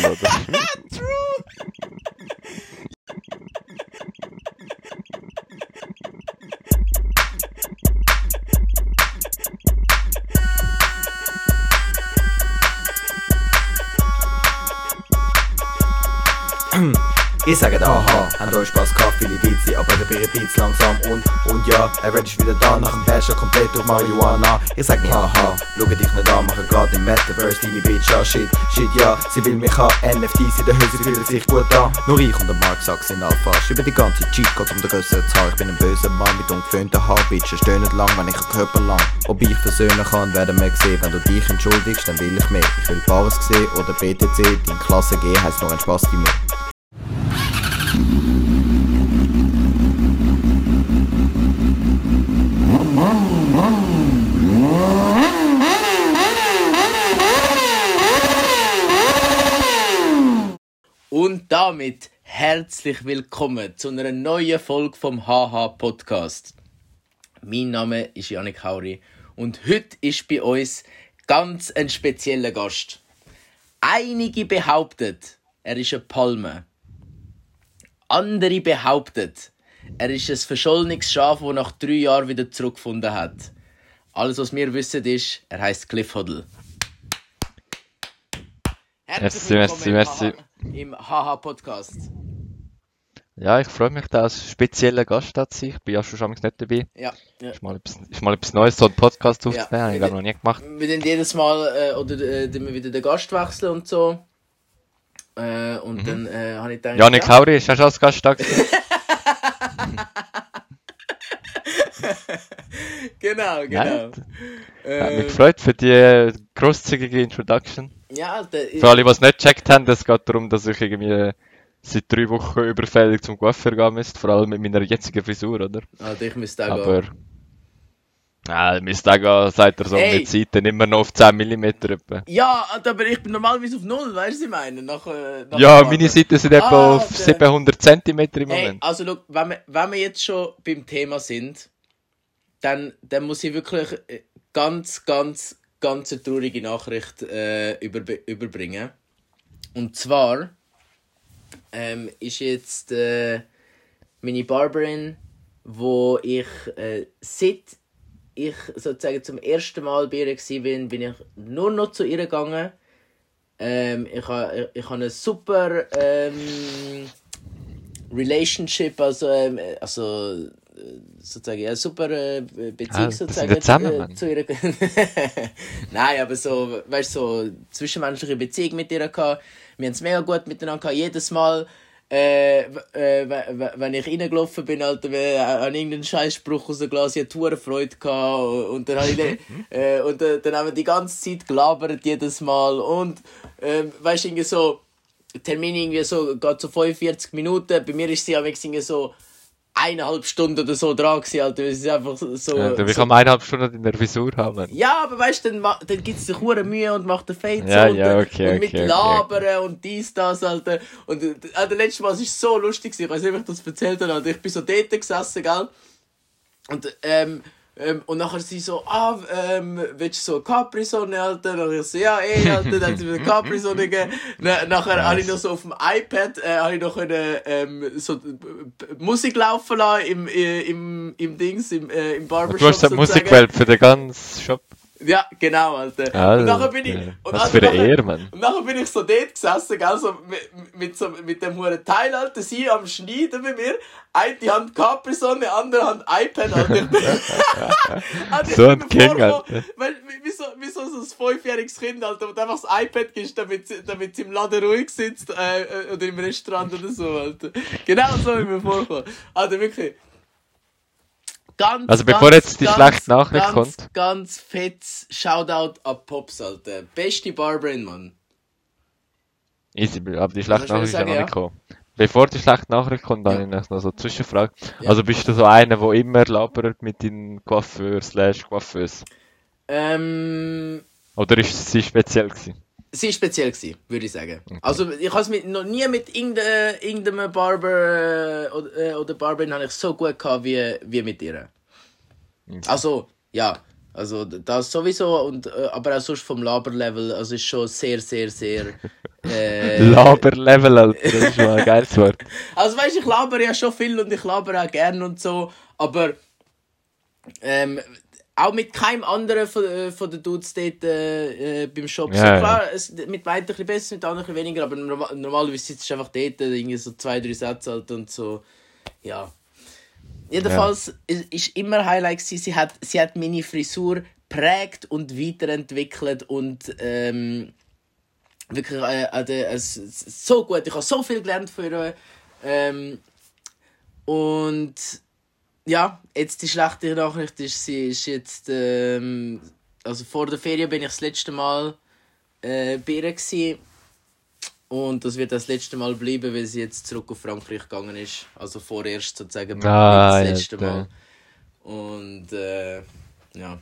soll, oder? Ich sage aha, habt euch Spaß gehabt, viele Witze, aber der Bier Beats langsam und, und ja, er wird ist wieder da, nach dem Bash komplett durch Marihuana. Ich sag nicht haha, schau dich nicht an, mache grad im Metaverse deine Bitch an, shit, shit, ja, sie will mich haben, NFTs in der Hülse fühlen sich gut an. Nur ich und der Mark Sack sind Alphas, über die ganze Cheatcodes um den grösseren Zahl, ich bin ein böser Mann mit ungeföhnten Haar, Bitches stöhnen lang, wenn ich einen Körper lang. Ob ich versöhnen kann, werden wir sehen, wenn du dich entschuldigst, dann will ich mehr. Ich will Bares sehen oder BTC, dein Klasse G heisst nur ein Spaß bei mir. Und damit herzlich willkommen zu einer neuen Folge vom HH Podcast. Mein Name ist Janik Hauri und heute ist bei uns ganz ein spezieller Gast. Einige behaupten, er ist eine Palme. Andere behaupten, er ist ein verschollenes Schaf, das nach drei Jahren wieder zurückgefunden hat. Alles, was wir wissen, ist, er heißt Cliff Huddle. Merci, merci, merci. Im HH Podcast. Ja, ich freue mich, dass ein spezieller Gast da zu. Ich bin ja schon schon nicht dabei. Ja, ja. Ist mal etwas, ist mal etwas Neues, so einen Podcast Ja. aufzunehmen. Habe ich glaube noch nie gemacht. Wir dann jedes Mal äh, oder äh, wieder den Gast wechseln und so. Äh, und dann äh, habe ich gedacht, Janik Hauri, ist ja schon als Gast da genau, genau. Nein. Hat mich gefreut für die äh, grosszügige Introduction. ja, Für alle, die es nicht gecheckt haben, es geht darum, dass ich irgendwie seit drei Wochen überfällig zum Coiffeur gehen müsste. Vor allem mit meiner jetzigen Frisur, oder? Alter, ich müsste auch Aber... gehen. Müsste auch gehen, sagt er so Hey. mit Seiten immer noch auf 10 mm etwa. Ja, aber ich bin normalerweise auf Null, weißt du, was ich meine? Nach, äh, nach Ja, meine. Seiten sind etwa Ah, auf der- 700 cm im Hey, Moment. also look, wenn wir, wenn wir jetzt schon beim Thema sind, dann, dann muss ich wirklich äh, ganz, ganz, ganz eine traurige Nachricht äh, über, überbringen. Und zwar ähm, ist jetzt äh, meine Barberin, wo ich äh, seit ich sozusagen zum ersten Mal bei ihr war, bin, ich nur noch zu ihr gegangen. Ähm, ich habe ich, ich habe eine super ähm, Relationship, also, ähm, also sozusagen ja, super äh, Beziehung Ah, sozusagen zusammen, äh, zu ihr. Nein, aber so, weißt du, so zwischenmenschliche Beziehung mit ihr gehabt. Wir haben es mega gut miteinander gehabt. Jedes Mal, äh, äh, wenn ich reingelaufen bin, Alter, äh, an irgendeinen Scheißspruch aus dem Glas, ich hatte hure Freude gehabt. Und dann, ich, äh, und äh, dann haben wir die ganze Zeit gelabert, jedes Mal. Und, äh, weißt du, irgendwie so, Termin irgendwie so, geht so 45 Minuten. Bei mir ist sie am irgendwie so eineinhalb Stunden oder so dran gewesen, Alter. Es ist einfach so... Ja, ich so kann eineinhalb Stunden in der Frisur haben. ja, aber weißt du, dann, dann gibt es sich hure Mühe und macht den Fade Ja, so und, ja, äh, okay, und mit okay, okay. Labern und dies, das, Alter. Und äh, äh, der letzte Mal, es ist so lustig, gewesen, ich weiß nicht, ob ich das erzählt habe, Alter. Ich bin so dort gesessen, gell? Und, ähm, ähm, und nachher sie so, ah, ähm, willst du so Capri-Sonne, Alter? Und ich so, ja, eh, Alter, dann hat sie mir eine Capri-Sonne gegeben. Na, nachher habe ich noch so auf dem iPad, äh, habe ich noch eine, ähm, so äh, Musik laufen lassen im, äh, im, im Dings, im, äh, im Barbershop. Du hast eine. Musikwelt für den ganzen Shop. Ja, genau, Alter. Ja, und nachher bin ich. Und Was Alter, für eine Ehre, Mann. Und nachher bin ich so dort gesessen, gell, so mit, mit, so, mit dem hohen Teil, Alter, sie am Schneiden mit mir. Eine die Hand Capri-Sonne, andere Hand iPad, Alter. Alter, ich So ein King, Alter. Du, wie, so, wie so ein fünfjähriges Kind, Alter, und einfach das iPad gibst, damit, sie- damit sie im Laden ruhig sitzt, äh, äh, oder im Restaurant oder so, Alter. Genau so wie mir vorkommen. Alter, wirklich. Ganz, Also bevor ganz, jetzt die ganz, schlechte Nachricht ganz, kommt. Ganz fettes Shoutout an Pops, Alter. Beste Barberin, Mann. Easy, aber die schlechte Nachricht ist ja noch ja? nicht gekommen. Bevor die schlechte Nachricht kommt, Ja. dann habe ich noch so eine Zwischenfrage. Ja. Also bist du so einer, der immer labert mit deinen Coiffeur slash Coiffeuse? Ähm, Oder ist sie speziell gewesen? Sie war speziell, gewesen, würde ich sagen. Also, ich habe mit, noch nie mit irgendeinem, irgendeinem Barber äh, oder, äh, Barberin habe ich so gut gehabt wie, wie mit ihr. Also, ja. Also das sowieso, und, äh, aber auch sonst vom Laberlevel, also ist schon sehr, sehr, sehr... Äh, Laberlevel, Alter, das ist mal ein geiles Wort. Also weißt, ich laber ja schon viel und ich laber auch gern und so, aber ähm, auch mit keinem anderen von, äh, von den Dudes dort äh, äh, beim Shop. Ja, so, ja. klar, es, mit weiter ein bisschen besser, mit anderen ein bisschen weniger, aber normal, normalerweise sitzt du einfach dort, äh, irgendwie so zwei, drei Sätze halt und so, ja. Jedenfalls es ist immer Highlight gewesen, sie hat, sie hat meine Frisur prägt und weiterentwickelt und ähm, wirklich äh, äh, es, es, so gut. Ich habe so viel gelernt von ihr. Ähm, und ja, jetzt die schlechte Nachricht ist, sie ist jetzt ähm, also vor der Ferien bin ich das letzte Mal äh, bei ihr gewesen. und das wird das letzte Mal bleiben, weil sie jetzt zurück auf Frankreich gegangen ist. Also vorerst sozusagen Ah, das ja, letzte der- Mal. Und äh, ja.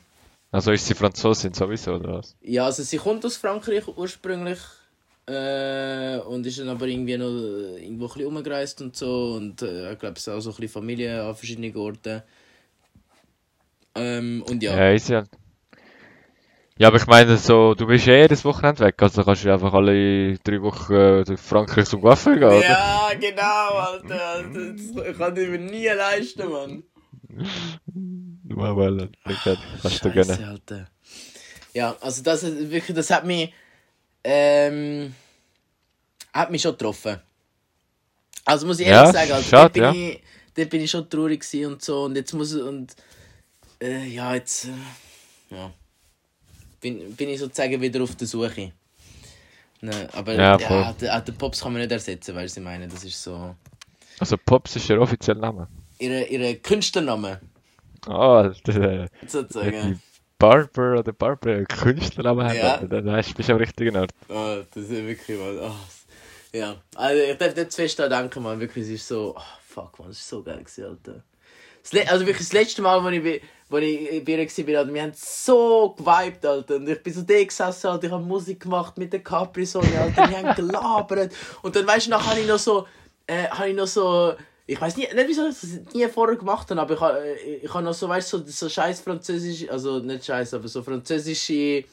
Also ist sie Franzosin sowieso, oder was? Ja, also sie kommt aus Frankreich ursprünglich äh, und ist dann aber irgendwie noch äh, irgendwo ein bisschen umgereist und so und äh, ich glaube, es auch so ein bisschen Familie an verschiedenen Orten. Ähm, und ja. Ja, ist ja. Ja, aber ich meine, so, du bist eh das Wochenende weg, also kannst du einfach alle drei Wochen äh, durch Frankreich zum Coiffeur gehen, oder? Ja, genau, Alter. Alter. Das ich kann ich mir nie leisten, Mann. Mal, mal, kannst du gönnen. Alter. Ja, also das ist wirklich, das hat mich, ähm, hat mich schon getroffen. Also muss ich ehrlich Ja, sagen, also schade, bin ja. ich, dort bin ich schon traurig und so und jetzt muss und äh, ja jetzt äh, ja bin, bin ich sozusagen wieder auf der Suche. Ne, aber Ja, ja, den, den Pops kann man nicht ersetzen, weil ich meine, das ist so Also Pops ist ihr offizieller Name. ihre ihre Künstlername Ah, die sozusagen. Barber oder Barber Künstlernamen haben, Ja. Dann weißt du, bist du am richtigen Ort. Oh, das ist wirklich mal. Oh, ja, also ich darf nicht zu fest daran denken, man. Wirklich, es ist so. Oh, fuck, man, das ist so geil gewesen, Alter. Das Le also wirklich das letzte Mal, als ich, wo ich bei ihr war, Alter, wir haben so gewiped, Alter. Und ich bin so da gesessen, Alter, ich habe Musik gemacht mit der Capri-Sonne, Alter. Wir haben gelabert. Und dann, weißt du, nachher habe ich noch so. Äh, habe ich noch so. Ich weiß nicht, nicht wieso ich das nie vorher gemacht habe, aber ich habe, äh, ich habe noch so, weißt du, so, so scheiß französisch, also nicht scheiß, aber so französische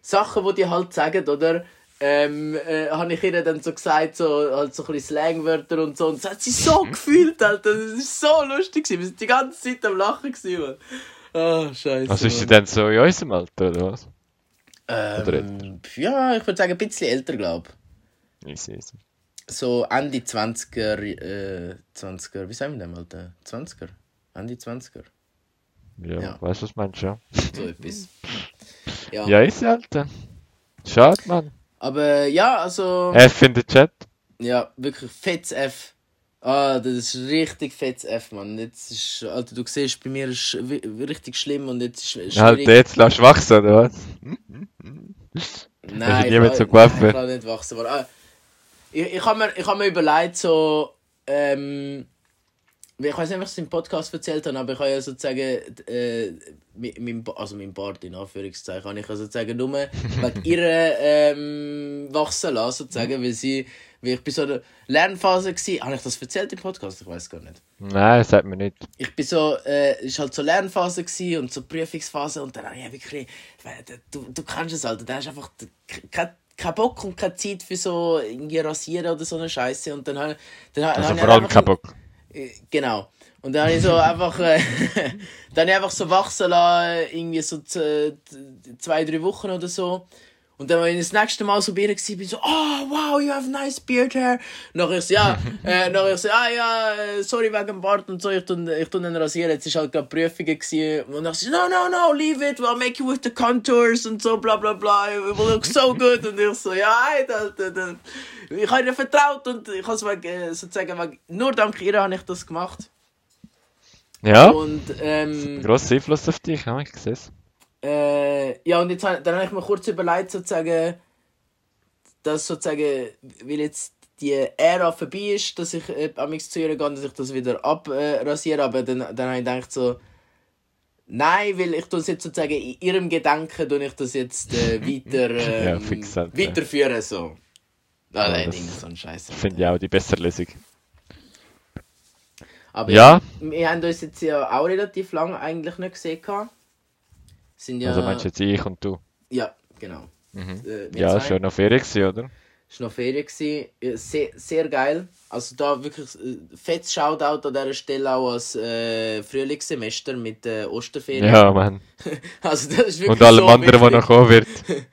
Sachen, die die halt sagen, oder? Ähm, äh, habe ich ihr dann so gesagt, so, halt so ein bisschen Slangwörter und so. Und das hat sie so gefühlt, Alter. Das war so lustig. gewesen. Wir sind die ganze Zeit am Lachen. Gewesen, Mann. Ah, scheiße. Also ist sie dann so in unserem Alter, oder was? oder ähm, Ja, ich würde sagen, ein bisschen älter, glaube Easy, easy. Ich. So Ende 20er, äh, 20er, wie sagen wir denn, Alter? 20er? Ende 20er? Ja, Ja. weißt du, was meinst du, ja? So etwas. Ja. Ja, ist Alter. Schade, Mann. Aber ja, also. F in den Chat. Ja, wirklich fettes F. Ah, das ist richtig fettes F, Mann. Jetzt ist, Alter, du siehst, bei mir ist richtig schlimm und jetzt ist es Halt, jetzt lass wachsen, oder was? Nein, mehr ich nein, Ich kann nicht wachsen. Aber, ah, ich, ich habe mir, ich hab mir überlegt, so, ähm, ich weiß nicht, ob ich es im Podcast erzählt habe, aber ich habe ja sozusagen, äh, mit, mein, also mein Bart in Anführungszeichen, habe ich ja sozusagen nur wegen ihrer ähm, wachsen lassen, sozusagen, weil sie, weil ich bei so einer Lernphase war, habe ich das erzählt im Podcast? Ich weiß gar nicht Nein, das sagt mir nicht. ich bin so, äh, es war halt so Lernphase und so Prüfungsphase und dann habe ich wirklich, du, du kennst es halt, da hast einfach kein, kein Bock und keine Zeit für so irgendwie rasieren oder so eine Scheiße und dann habe dann, habe- Also ich vor allem einfach- kein Bock. äh, Genau. Und dann habe ich so einfach, äh, dann habe ich einfach so wachsen lassen, irgendwie so zwei, drei Wochen oder so. Und dann, wenn ich das nächste Mal so bei ihr war, bin ich so, oh, wow, you have nice beard hair. Nachher ich so, ja, äh, nachher ich so, ah, ja, äh, sorry wegen dem Bart und so, ich tue, ich tue den rasieren. Jetzt war halt gerade Prüfungen gewesen. Und dann so, no, no, no, leave it, we'll make you with the contours und so, bla, bla, bla, it will look so good. Und ich so, ja, Alter, dann, ich habe ihr vertraut und ich habe es wegen, äh, sozusagen, wegen, nur dank ihr habe ich das gemacht. Ja, Und, ähm, grosser Einfluss auf dich, ja, ich sehe es. Äh, ja, und jetzt dann habe ich mir kurz überlegt, sozusagen, dass sozusagen, weil jetzt die Ära vorbei ist, dass ich äh, amigs zu ihr gehe, dass ich das wieder abrasiere, aber dann, dann habe ich gedacht so, nein, weil ich es jetzt sozusagen in ihrem Gedanken, tue ich das jetzt äh, weiter, ähm, Ja, fix halt, ja. weiterführen, so. Ah, Ja, nein, das so ein Scheiß. Finde ich auch die bessere Lösung. Aber Ja. wir haben uns jetzt ja auch relativ lange eigentlich nicht gesehen. gehabt. Sind ja... Also meinst du jetzt ich und du? Ja, genau. Mhm. Äh, Ja, zwei. schon noch Ferien gewesen, oder? Es war noch Ferien. Ja, Sehr, sehr geil. Also da wirklich äh, fettes Shoutout an dieser Stelle auch als äh, Frühlingssemester mit äh, Osterferien. Ja, Mann. Also das ist wirklich Und allem so anderen, was noch kommen wird.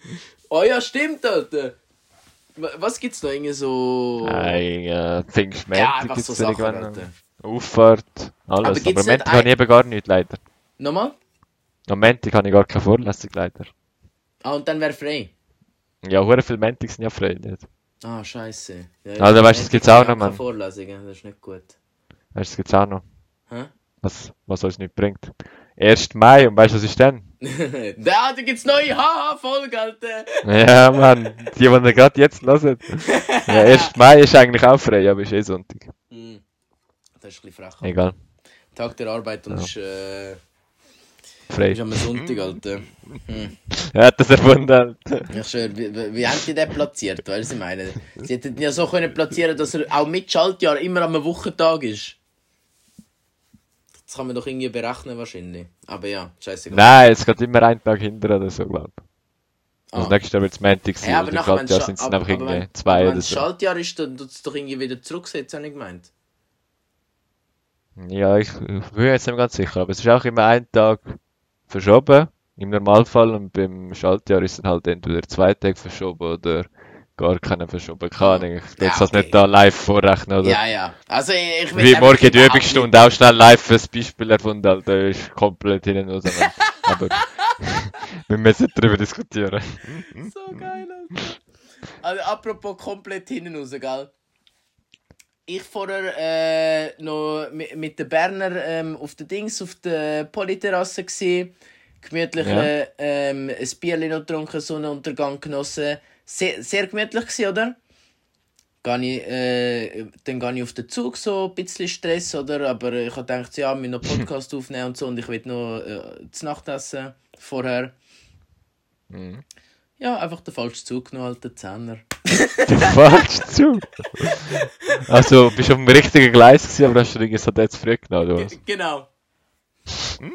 Oh ja, stimmt, Alter. Wa- Was gibt's da? Irgendwie so... Nein, äh, ja, Pfingstmäntig einfach so Sachen. Auffahrt, Aber alles. gibt's Aber nicht Montag habe ich ein- eben gar nichts, leider. Nochmal? Am Montag habe ich gar keine Vorlesung, leider. Ah, und dann wäre frei. Ja, hure viele Montags sind ja frei, nicht? Ah, scheiße. Ja, da weißt du, das gibt's auch noch, Mann. Vorlesungen, das ist nicht gut. Weißt du, das gibt's auch noch. Hä? Was, was uns nicht bringt. 1. Mai, und weißt du, was ist denn? da, da gibt's neue Haha-Folge, Alter. Ja, Mann, die, die ihr gerade jetzt hören. Ja, 1. Mai ist eigentlich auch frei, aber ist eh Sonntag. Hm. Das ist ein bisschen frech. Egal, Tag der Arbeit und Ja. ist, äh, frei. ist am Sonntag, Alter. Er hat das erfunden. Alter. Ich schwör, wie, wie, wie haben die den platziert? Weißt du, was ich meine? Sie hätten ihn ja so können platzieren, dass er auch mit Schaltjahr immer am Wochentag ist. Das kann man doch irgendwie berechnen wahrscheinlich. Aber ja, scheiße. Nein, es geht immer einen Tag hinter oder so, glaube ich. Also Ah. nächstes Jahr wird es Montag sein, Ja, aber nachher, wenn Schaltjahr sind es einfach aber wenn, irgendwie zwei wenn oder so. Schaltjahr ist, dann tut es doch irgendwie wieder zurücksetzen, habe ich gemeint. Ja, ich, ich bin jetzt nicht ganz sicher, aber es ist auch immer ein Tag verschoben, im Normalfall, und beim Schaltjahr ist dann halt entweder zwei Tage verschoben oder gar keiner verschoben. Keine Ahnung, ich Ja, das okay. nicht da live vorrechnen, oder? Ja, ja. Also ich, ich will Wie morgen die Übungsstunde auch schnell live fürs Beispiel erfunden, Alter, ist komplett raus. Mann. Aber wir müssen darüber diskutieren. So geil, Alter. Also apropos komplett hinten raus, gell? Ich vorher äh, noch mit, mit den Berner ähm, auf der Dings, auf der Polyterrasse gsi, gemütlich Ja. äh, ähm, ein Bierchen noch getrunken, Sonnenuntergang genossen. Sehr, sehr gemütlich gsi, oder? Gehe ich, äh, dann gehe ich auf den Zug, so ein bisschen Stress, oder? Aber ich habe gedacht, ja, wir noch Podcast aufnehmen und so und ich will noch äh, zu Nacht essen vorher. Mhm. Ja, einfach den falschen Zug genommen, alter Zehner. Du fährst zu. Also, bist du auf dem richtigen Gleis gewesen, aber hast du irgendwie so jetzt früh genommen, oder was? Genau.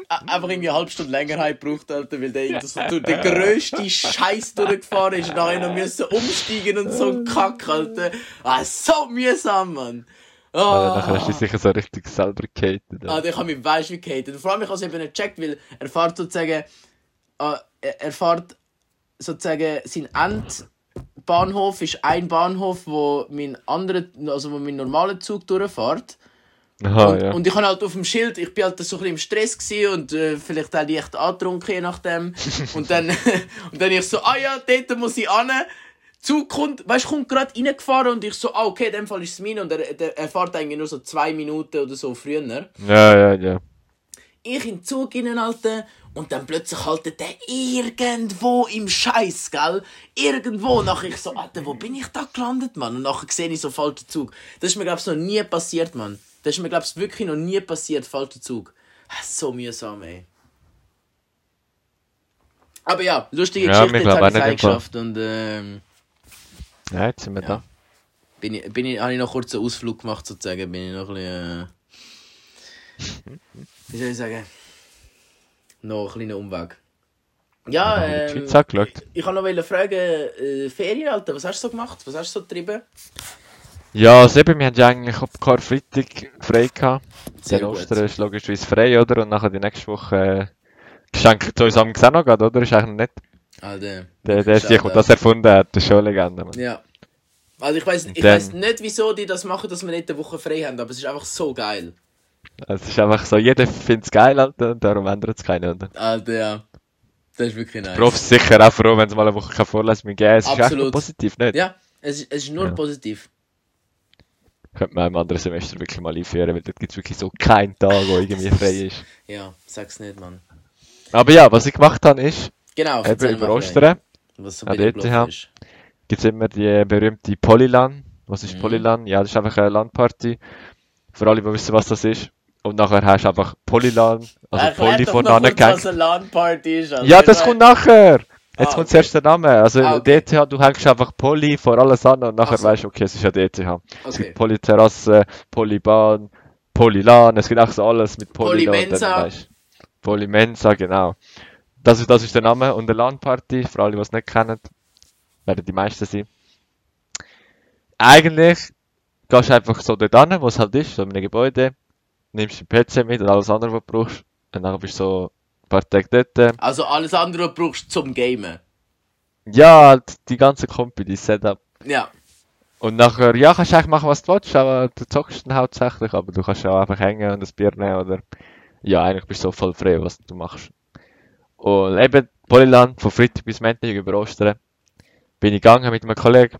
A- Einfach irgendwie eine halbe Stunde länger halt gebraucht, Alter, weil der so durch den grössten Scheiß durchgefahren ist und nachher noch müssen umsteigen und so ein Kack, Alter. Ah, so mühsam, Mann. Also, nachher hast du Ah, dich sicher so richtig selber gehatet. ah ich habe mich weiss wie gehatet. Vor allem, ich habe es eben nicht gecheckt, weil er fährt sozusagen, ah, er, fährt sozusagen, sein Endbahnhof ist ein Bahnhof, wo mein anderer, also wo mein normaler Zug durchfährt. Aha, und, ja. und ich habe halt auf dem Schild, ich bin halt so ein bisschen im Stress gewesen und äh, vielleicht auch leicht angetrunken, je nachdem. und dann, und dann ich so, ah ja, dort muss ich an. Zug kommt, weißt, kommt gerade reingefahren und ich so, ah, okay, in dem Fall ist es mein und er, der, er fährt eigentlich nur so zwei Minuten oder so früher. Ja, ja, ja. Ich in den Zug rein, Alter, und dann plötzlich haltet der irgendwo im Scheiß, gell? Irgendwo. Nachher ich so, Alter, wo bin ich da gelandet, Mann? Und nachher sehe ich so falschen Zug. Das ist mir, glaub's noch nie passiert, Mann. Das ist mir, glaub's wirklich noch nie passiert, falscher Zug. Ah, So mühsam, ey. Aber ja, lustige Ja, Geschichte, jetzt habe ich es geschafft und ähm, Ja, jetzt sind wir Ja. da. bin ich, bin ich, habe ich noch kurz einen Ausflug gemacht, sozusagen. Bin ich noch ein bisschen, äh, wie soll ich sagen, noch ein kleiner Umweg. Ja, ähm, ich, ich wollte noch fragen, äh, Ferien, Alter, was hast du so gemacht? Was hast du so getrieben? Ja, also eben, wir haben ja eigentlich ab Karfreitag frei gehabt. Sehr Der gut. Ostern ist logischerweise frei, oder? Und nachher die nächste Woche äh, geschenkt zu uns am gerade, oder? Ist eigentlich nicht. Alter. Der, der, der, der das erfunden hat, das ist schon eine Legende, Mann. Ja. Also ich weiß ich nicht, wieso die das machen, dass wir nicht eine Woche frei haben, aber es ist einfach so geil. Also, es ist einfach so, jeder findet es geil, Alter, und darum ändert es keiner? Alter, ja. Das ist wirklich nice. Profs sind sicher auch froh, wenn sie mal eine Woche keine Vorlesung mehr geben. Es ist echt Absolut. positiv, nicht? Ja, es ist, es ist nur Ja. positiv. Könnte man im anderen Semester wirklich mal einführen, weil dort gibt es wirklich so keinen Tag, wo irgendwie frei ist. Ja, sag's nicht, Mann. Aber ja, was ich gemacht habe, ist, Genau, eben über Ostern Was so an der ETH. gibt es immer die berühmte Polylan. Was ist Mhm. Polylan? Ja, das ist einfach eine Landparty. Für alle, die wissen, was das ist. Und nachher hast du einfach Polylan, also Erklär Poly LAN-Party ist. Alter. Ja, das kommt nachher! Jetzt Ah, kommt okay. zuerst der Name. Also Ah, okay. DTH, du hängst einfach Poly vor alles an und nachher Ach so. weißt du, okay, es ist ja DTH. Es Okay. gibt Polyterrasse, Polybahn, Polylan, es gibt auch so alles mit Polylan. Polymensa. Polymensa, genau. das, ist, das ist der Name. Und eine LAN-Party, für alle, die es nicht kennen, werden die meisten sein. Eigentlich gehst du einfach so dort hin, wo es halt ist, so in einem Gebäude, nimmst den PC mit und alles andere, was du brauchst. Und dann bist du so ein paar Tage dort. Also alles andere, was du brauchst zum Gamen. Ja, halt die ganze Kompi, die Setup. Ja. Und nachher, ja, kannst du eigentlich machen, was du willst, aber du zockst dann hauptsächlich, aber du kannst auch einfach hängen und ein Bier nehmen oder, ja, eigentlich bist du so voll frei, was du machst. Und eben, Polyland, von Freitag bis Montag über Ostern, bin ich gegangen mit einem Kollegen,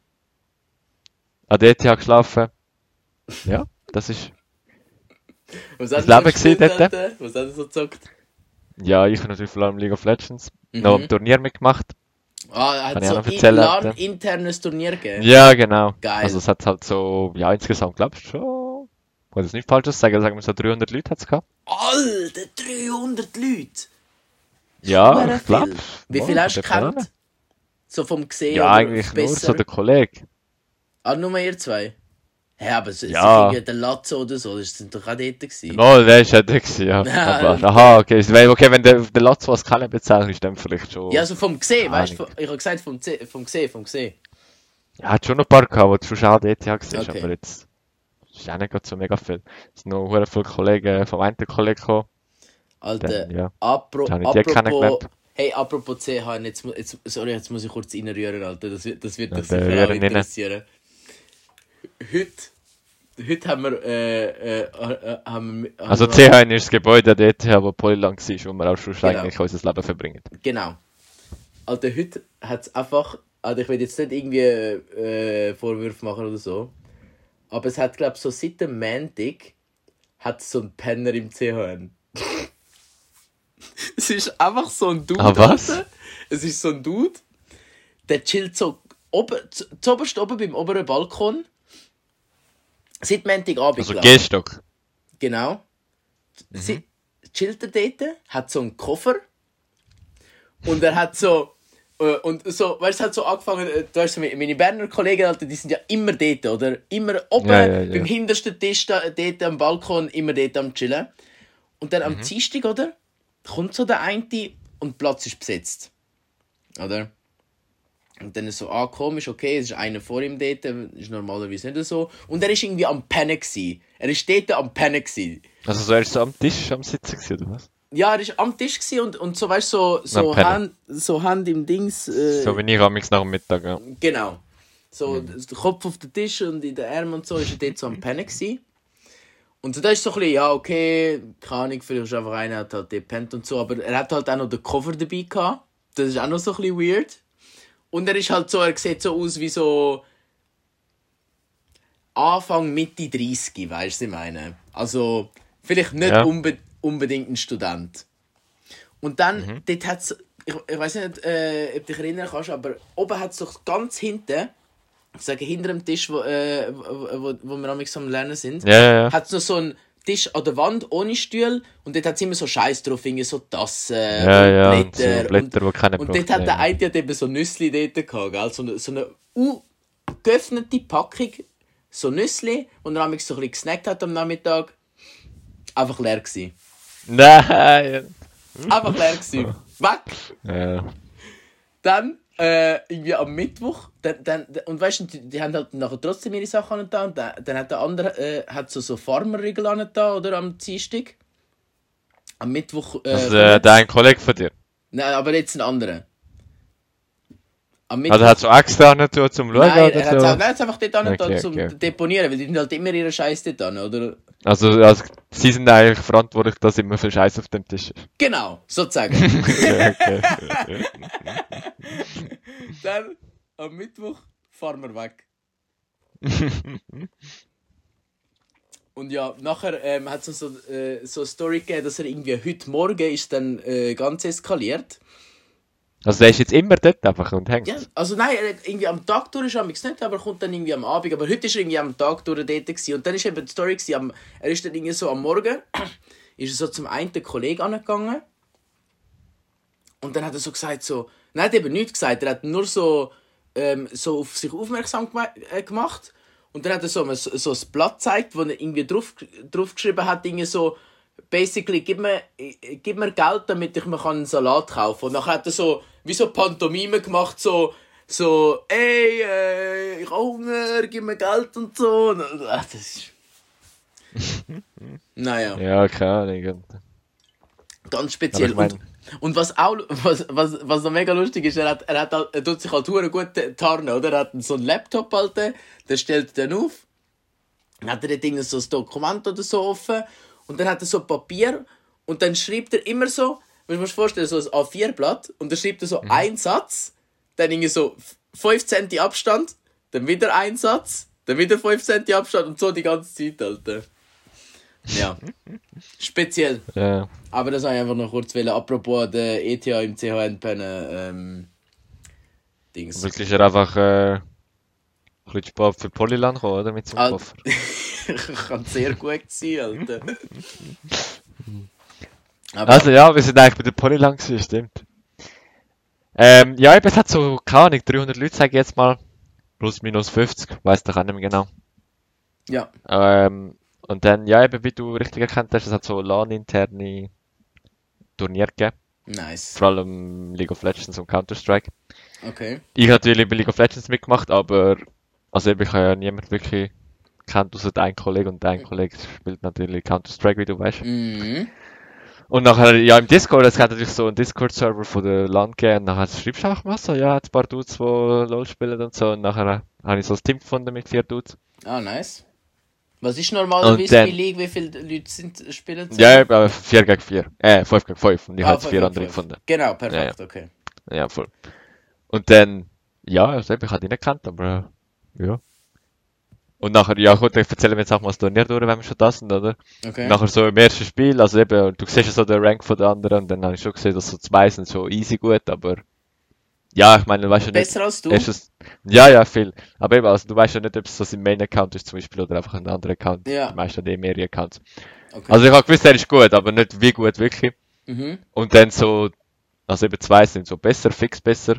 an der ETH geschlafen. Ja, das ist, Was Das hat er so Leben gesehen dort? Was hat er so gezockt? ja, ich habe natürlich vor allem League of Legends, noch Mhm. ein Turnier mitgemacht. Ah, er hat Kann ich so noch ein Alter? LAN-internes Turnier gegeben. Ja, genau. Geil. Also es hat halt so, ja, insgesamt glaubst du schon, ich wollte jetzt nicht falsches sagen, sagen wir so 300 Leute hat's gehabt. Alter, 300 Leute! Ja, ich glaube. Wie viel hast du gekannt? So vom Gesehen Ja, eigentlich nur so der Kollege. Ah, nur ihr zwei? Hä, aber es Ja. ja. der Latzo oder so, das sind doch auch dort gewesen. No, der ist ja der gewesen, ja. Ja. Aber, aha, okay. ist- Okay, wenn der, der Latz was kennen bezahlt, ist dann vielleicht schon. Ja, also vom Gesehen, weißt du? Ich habe gesagt vom, vom Gesehen, vom Gesehen. Ja, hat schon noch ein paar gehabt, wo du schon auch dort ja gesehen Okay. aber jetzt ist auch nicht gerade so mega viel. Es sind noch hure viele Kollegen vom einen Kollegen gekommen. Alter, ja. apro apropos... Hey, apropos CH, jetzt, jetzt, sorry, jetzt muss ich kurz reinrühren, Alter. Das wird, das wird Ja, dich sicher auch rühren rein. Heute, heute haben wir, äh, äh, äh, haben haben Also wir- CH ist das Gebäude dort, wo Polylang war, wo wir auch schon Genau. eigentlich unser Leben verbringen. Genau. Alter, heute hat es einfach. Also ich will jetzt nicht irgendwie äh, Vorwürfe machen oder so. Aber es hat, glaube ich, so seit dem Montag hat es so einen Penner im CHN. es ist einfach so ein Dude. Ah, was? Alter. Es ist so ein Dude, der chillt so oben, zu- zuoberst oben beim oberen Balkon. Seit Montagabend. Also ich. Gehstock. Genau. Sie chillt er dort, hat so einen Koffer und er hat so äh, und so, weißt du, es hat so angefangen, äh, du weißt, so, meine Berner Kollegen, Alter, die sind ja immer dort, oder? Immer oben, Ja, ja, ja. beim hintersten Tisch, da, dort am Balkon, immer dort am Chillen. Und dann Mhm. am Dienstag, oder? Kommt so der eine und der Platz ist besetzt. Oder? Und dann ist so, ah, komisch, okay, es ist einer vor ihm dort, ist normalerweise nicht so. Und er ist irgendwie am Pennen gewesen. Er ist dort am Pennen gewesen. Also so erst so am Tisch am Sitzen gewesen, oder was? Ja, er ist am Tisch gewesen und, und so, weißt du, so, so. Hand, so Hand im Dings. Äh, So wie ich am nach dem Mittag, ja. Genau. So, Mhm. der Kopf auf den Tisch und in den Armen und so ist er dort so am Pennen gewesen. Und so, da ist so ein bisschen, ja, okay, keine Ahnung, vielleicht ist einfach einer, hat halt gepennt und so, aber er hat halt auch noch den Cover dabei gehabt. Das ist auch noch so ein bisschen weird. Und er ist halt so, er sieht so aus wie so Anfang, Mitte 30, weißt du, ich meine? Also, vielleicht nicht Ja. unbe unbedingt ein Student. Und dann, Mhm. dort hat es, ich, ich weiß nicht, äh, ob du dich erinnern kannst, aber oben hat es doch ganz hinten, ich sage hinter dem Tisch, wo, äh, wo, wo, wo wir am Lernen sind, Ja, ja, ja. hat es noch so einen Tisch an der Wand ohne Stuhl und dort hat es immer so Scheiß drauf, irgendwie so Tassen Ja, ja, und und Blätter. so Blätter, keiner und braucht, dort hat der eine hat eben so Nüssli dort gehabt, gell? So eine, so eine uh, geöffnete Packung, so Nüssli, und er amigs so ein bisschen gesnackt hat am Nachmittag. Einfach leer gewesen. Nein! Einfach leer gewesen. Weg! Ja. Dann, äh, irgendwie am Mittwoch, dann, dann, und weißt du, die, die haben halt nachher trotzdem ihre Sachen angetan, und dann, dann hat der andere, äh, hat so, so Farmerriegel angetan, oder, am Dienstag. Am Mittwoch, äh, Also, äh, der ein Kollege von dir. nein, aber jetzt ein anderer. Mittwoch, Also, hat so extra nicht zum Schauen nein, er oder hat so? hat's einfach dort Okay, zum okay. Deponieren, weil die sind halt immer ihre Scheiße dort an, oder? Also, also, sie sind eigentlich verantwortlich, dass immer viel Scheiß auf dem Tisch ist. Genau, sozusagen. Okay, okay. dann, am Mittwoch, fahren wir weg. Und ja, nachher ähm, hat es so, äh, so eine Story gegeben, dass er irgendwie heute Morgen ist dann äh, ganz eskaliert. Also, der ist jetzt immer dort einfach und hängt. Ja, also nein, irgendwie am Tag durch ist er nicht, aber er kommt dann irgendwie am Abend. Aber heute ist er irgendwie am Tag durch dort gewesen. Und dann ist eben die Story gewesen, am, er ist dann irgendwie so am Morgen, ist er so zum einen Kollegen angegangen. Und dann hat er so gesagt, so, nein, er hat eben nichts gesagt, er hat nur so, ähm, so auf sich aufmerksam äh, gemacht. Und dann hat er so, ein- so ein Blatt gezeigt, wo er irgendwie drauf, drauf geschrieben hat, irgendwie so, basically, gib mir, gib mir Geld, damit ich mir einen Salat kaufen kann. Und dann hat er so, wie so Pantomime gemacht, so, so, ey, äh, ich habe Hunger, gib mir Geld und so. Und, ach, das ist... naja, Ja, keine Ahnung. ganz speziell. Ich mein- und, und was auch, was, was, was noch mega lustig ist, er, hat, er, hat, halt- er tut sich halt hure gut tarnen, oder? Er hat so einen Laptop halt, der stellt den auf. Dann hat er dort so ein Dokument oder so offen. Und dann hat er so Papier. Und dann schreibt er immer so, musst dir vorstellen, so ein A4-Blatt. Und dann schreibt er so einen Satz. Dann irgendwie so 5 cm Abstand. Dann wieder ein Satz. Dann wieder 5 cm Abstand. Und so die ganze Zeit, Alter. Ja. Speziell. Ja. Aber das wollte ich einfach noch kurz wollen. Apropos der ETH im CHN pennen. Ähm, Dings. Wirklich einfach äh, ein bisschen spät für Polyland gekommen, oder? Mit so einem Koffer. Kann sehr gut sein, Alter. Aber, Also ja, wir sind eigentlich bei der Polyland gewesen, stimmt. Ähm, ja, eben, es hat so, keine Ahnung, 300 Leute, sage ich jetzt mal. Plus, minus 50, weiß doch auch nicht mehr genau. ja. Ähm, und dann, ja, eben, wie du richtig erkannt hast, es hat so LAN-interne Turniere gegeben. Nice. Vor allem League of Legends und Counter-Strike. Okay. Ich habe natürlich bei League of Legends mitgemacht, aber, also eben, ich habe ja niemand wirklich kennt, außer ein Kollege und ein Kollege spielt natürlich Counter-Strike, wie du weißt. Mhm. Und nachher, ja, im Discord, es hat natürlich so einen Discord-Server von der Land gegeben, und nachher schreibst du einfach mal so, ja, hat ein paar Dudes, die LoL spielen und so, und nachher habe ich so ein Team gefunden mit vier Dudes. Ah, nice. Was ist normalerweise dann- bei League? Wie viele Leute sind, spielen Ja, eben, 4 gegen 4. Äh, 5 gegen 5. Und ich Ah, habe vier andere gefunden. Genau, perfekt, okay. Ja, voll. Und dann, ja, also ich habe die nicht gekannt, aber, ja. Und nachher, ja gut, ich erzähle mir jetzt auch mal das Turnier durch, wenn wir schon da sind, oder? Okay. Nachher so im ersten Spiel, also eben, du siehst ja so den Rank von den anderen, und dann habe ich schon gesehen, dass so zwei sind so easy gut, aber, ja, ich meine, weißt du nicht, Besser als du? erstes, ja, ja, viel. Aber eben, also du weißt ja nicht, ob es so sein Main-Account ist zum Beispiel, oder einfach ein anderer Account. Ja. Die meisten haben eh mehrere Accounts. Okay. Also ich habe gewusst, er ist gut, aber nicht wie gut wirklich. mhm. Und dann so, also eben zwei sind so besser, fix besser.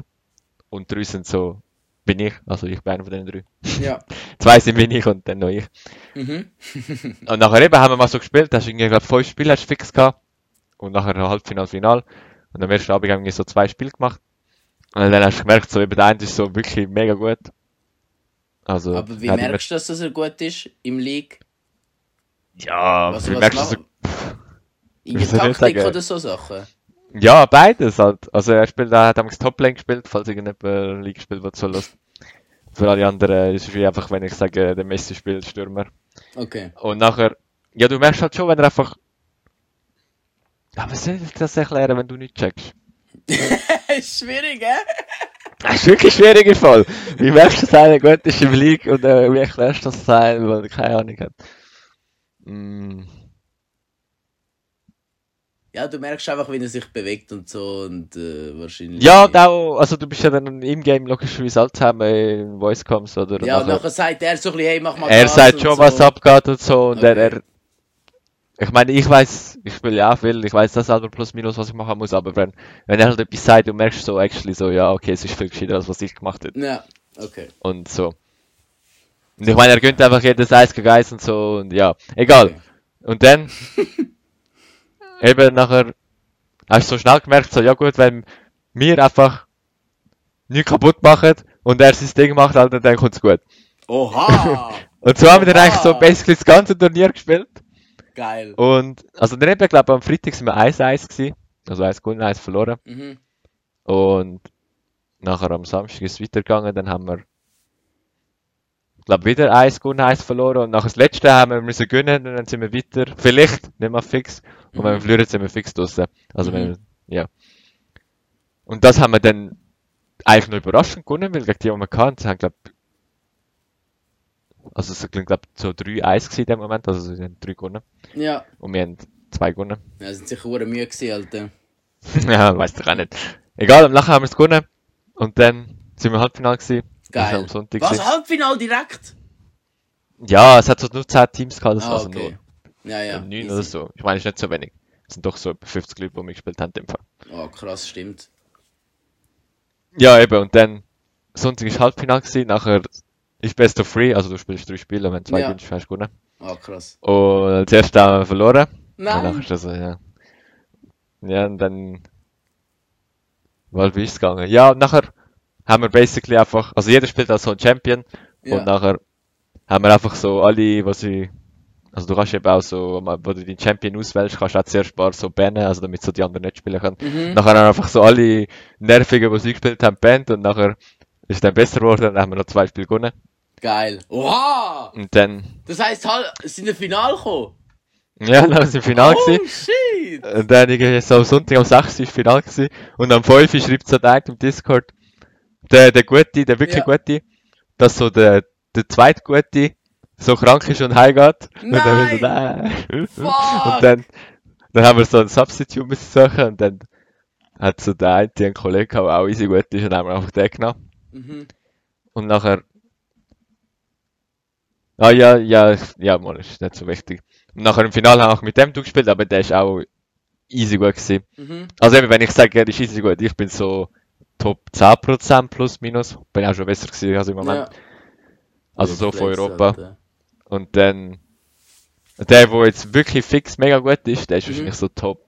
Und drei sind so, bin ich, also ich bin einer von den drei. Ja. Zwei sind bin ich und dann noch ich. Mhm. Und nachher eben haben wir mal so gespielt, hast du irgendwie, glaub, fünf Spiele hast du fix gehabt. Und nachher Halbfinal, Final. Und am ersten Abend haben wir so zwei Spiele gemacht. Und dann hast du gemerkt, so eben der eine ist so wirklich mega gut. Also, Aber wie merkst du, dass er gut ist im League? Ja, Was, wie was merkst du so, In der Taktik oder so Sachen? Ja, beides halt. Also er spielt, er hat damals Toplane gespielt, falls irgendjemand League spielt, was so lust. Für alle anderen ist es wie einfach, wenn ich sage, der Messi spielt Stürmer. Okay. Und nachher, ja, du merkst halt schon, wenn er einfach, ja, was soll ich das erklären, wenn du nicht checkst? Schwierig, hä? Das ist wirklich schwierig im Fall. Wie merkst du, dass einer gut ist im League und äh, wie erklärst du das sein, weil er keine Ahnung hat? Mm, Ja, du merkst einfach, wie er sich bewegt und so und äh, wahrscheinlich. ja, auch, also du bist ja dann im Game logischerweise alle zusammen in Voice Coms, oder? Ja, und nachher- sagt er so ein bisschen, hey, mach mal er sagt schon, so. was abgeht und so. Und Okay. er, er, ich meine, ich weiß, ich spiele ja auch viel, ich weiß das selber plus minus, was ich machen muss, aber wenn, wenn er halt etwas sagt, du merkst so, actually so, ja, okay, es ist viel gescheiter, als was ich gemacht habe. Ja, okay. Und so. Und ich meine, er gönnt einfach jedes Eis gegen Eis und so, und ja, egal. Okay. Und dann, eben nachher, hast du so schnell gemerkt, so, ja gut, wenn wir einfach nichts kaputt machen und er sein Ding macht, Alter, dann kommt's gut. Oha! Und so haben wir dann eigentlich so basically das ganze Turnier gespielt. Geil. Und, also dann eben, glaube am Freitag sind wir 1-1 gewesen. Also 1 gewonnen, 1 verloren. Mhm. Und nachher am Samstag ist es weitergegangen, dann haben wir, glaube wieder 1 gewonnen, 1 verloren. Und nachher das letzte haben wir müssen gewinnen und dann sind wir weiter. Vielleicht, nicht mal fix. Und wenn wir Mhm. verlieren, sind wir fix draussen. Also Mhm. wenn ja. Und das haben wir dann eigentlich noch überraschend gewonnen, weil gegen die, die wir kannten, haben, glaube also es sind, glaube so 3-1 gewesen in dem Moment, also sie haben 3 gewonnen. Ja. Und wir haben 2 gewonnen. Ja, sind sicher hure Mühe gewesen, Alter. ja, weißt du auch nicht. Egal, am nachher haben wir es gewonnen. Und dann sind wir im Halbfinale gewesen. Geil. am Sonntag. Was, gewesen. Halbfinal direkt? Ja, es hat so nur 10 Teams gehabt, das Ah, war so okay. nur Ja, ja. 9 easy. oder so. Ich meine, es ist nicht so wenig. Es sind doch so etwa 50 Leute, die mitgespielt haben. dem Fall. Oh, krass, stimmt. Ja, eben, und dann Sonntag ist Halbfinale gewesen, nachher ist Best of Three, also du spielst drei Spiele, wenn zwei Ja. gewinnst, hast du gewonnen. Oh, krass. Und das erste haben wir verloren. Und nachher Nein. ist das so, ja. Ja, und dann, weil wie ist es gegangen? Ja, und nachher haben wir basically einfach, also jeder spielt als so ein Champion Ja. und nachher haben wir einfach so alle, was ich, also du kannst eben auch so, wo du den Champion auswählst, kannst du auch zuerst ein paar so bannen, also damit so die anderen nicht spielen können. Mhm. Nachher haben einfach so alle Nervigen, die sie gespielt haben, bannt und nachher ist es dann besser geworden, dann haben wir noch zwei Spiele gewonnen. Geil. Oha! Und dann, Das heisst, halt, es sind im Finale gekommen. ja, dann sind wir im Finale Oh, gewesen. shit! Und dann irgendwie so am Sonntag um 6 Uhr war das Finale gewesen. Und am 5 Uhr schreibt so der im Discord, der, der Gute, der wirklich Ja. Gute, dass so der, der zweite Gute so krank ist und heimgeht. Und dann haben wir so, nein. Fuck! Und dann, dann haben wir so einen Substitute müssen suchen und dann hat so der eine einen Kollegen der auch easy gut ist und dann haben wir einfach den genommen. Mhm. Und nachher, ah ja, ja, ja, mal, ist nicht so wichtig. Und nachher im Finale haben wir auch mit dem gespielt, aber der ist auch easy gut gewesen. Mhm. Also eben, wenn ich sage, er ist easy gut, ich bin so Top 10% plus minus. Bin auch schon besser gewesen als im Moment. Ja. Also so von Europa. Alter. Und dann, der, wo jetzt wirklich fix mega gut ist, der ist Mhm. wahrscheinlich so Top,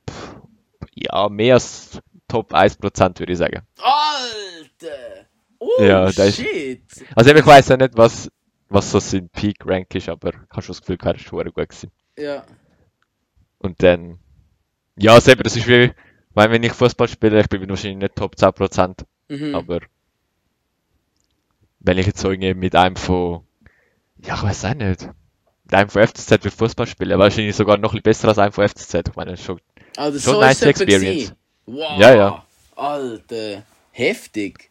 ja, mehr als Top 1% würde ich sagen. Alter! Oh, Ja, der ist- shit! Also ich weiss ja nicht, was, was so sein Peak Rank ist, aber ich habe schon das Gefühl, er ist schon gut gewesen. Ja. Und dann, ja, also eben, das ist wie, weil wenn ich Fußball spiele, ich bin wahrscheinlich nicht Top 10%, Mhm. aber wenn ich jetzt so irgendwie mit einem von, ja, weiß auch nicht, einem von FCZ will Fußball spielen, wahrscheinlich sogar noch ein besser als einem von FCZ. Ich meine, das ist schon, Also schon so nice experience. Wow! Ja, ja. Alter! Heftig!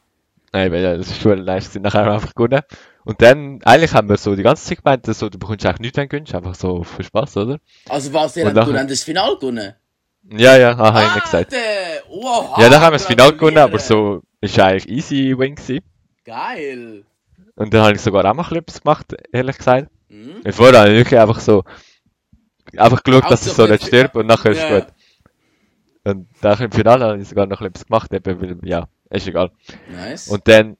nein, weil ja, das ist schon nice gewesen. Nachher haben wir einfach gewonnen. Und dann, eigentlich haben wir so die ganze Zeit gemeint, so, du bekommst eigentlich nichts, wenn du einfach so für Spaß, oder? Also was, ihr habt nachher- habt das Finale gewonnen? Ja, ja, aha, hab ich gesagt. Wow! Ja, dann haben wir das Finale gewonnen, aber so, ist eigentlich easy win gewesen. Geil! Und dann habe ich sogar auch mal etwas gemacht, ehrlich gesagt. Mhm. Vorher habe ich wirklich einfach so, einfach geschaut, dass ich so nicht nicht- stirb und nachher ist Ja. gut. Und nachher im Finale habe ich sogar noch etwas gemacht, eben, weil, ja, ist egal. Nice. Und dann,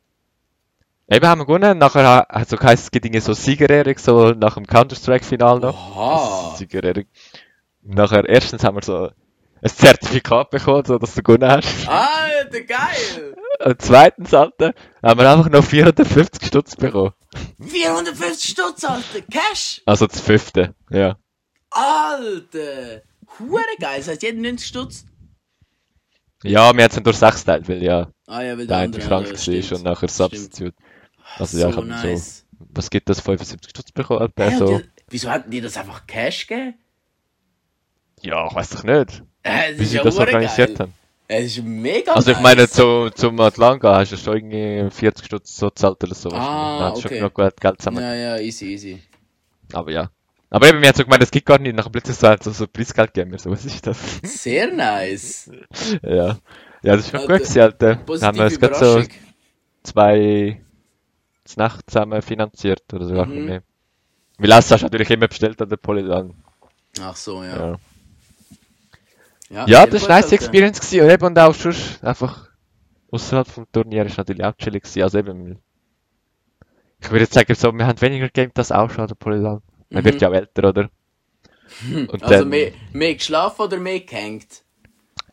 eben haben wir gewonnen, nachher ha- hat so geheißen, es gibt irgendwie so Siegerehrung, so nach dem Counter-Strike-Final noch. Oha! Siegerehrung. Nachher, erstens haben wir so ein Zertifikat bekommen, so dass du gewonnen hast. Alter, geil! Und zweitens, Alter, haben wir einfach noch 450 Stutz bekommen. 450 Stutz, Alter! Cash! Also das fünfte, ja. Alter! Hure geil! Das heißt, jeder 90 Stutz? Ja, wir haben es durch sechs geteilt, weil ja, Ah ja, weil der eine andere krank war stimmt. und nachher. Substitute. Also ja, ich so habe nice. so, was gibt das, 75 Stutz bekommen? Hey, Etwa und so. die, wieso hatten die das einfach Cash gegeben? Ja, ich weiß doch nicht, Äh, wie sie ja das organisiert geil. haben. Es ist mega Also ich nice. meine, zu, zum Atlanta hast du schon irgendwie 40 Stutz so gezahlt oder so. Ah. Dann hast du okay. schon genug Geld- zusammen. Ja, ja, easy, easy. Aber ja. Aber eben, wir haben so gemeint, es gibt gar nicht, nachher plötzlich so, so, so Preisgeld geben so, was ist das? Sehr nice. ja. Ja, das ist schon gut gewesen, Alter. Dann haben wir es gerade so zwei Nacht zusammen finanziert oder sogar Mhm. mehr. Weil das hast du natürlich immer bestellt an der Polydan. Ach so, ja. Ja, Ja, ja das war eine nice. Experience gewesen. Und eben und auch sonst einfach außerhalb vom Turnier ist natürlich auch chillig gewesen. Also eben, ich würde jetzt sagen, so, wir haben weniger gegamed als auch schon an der Polydan. Man Mhm. wird ja auch älter, oder? Und Also dann, mehr, mehr geschlafen oder mehr gehängt?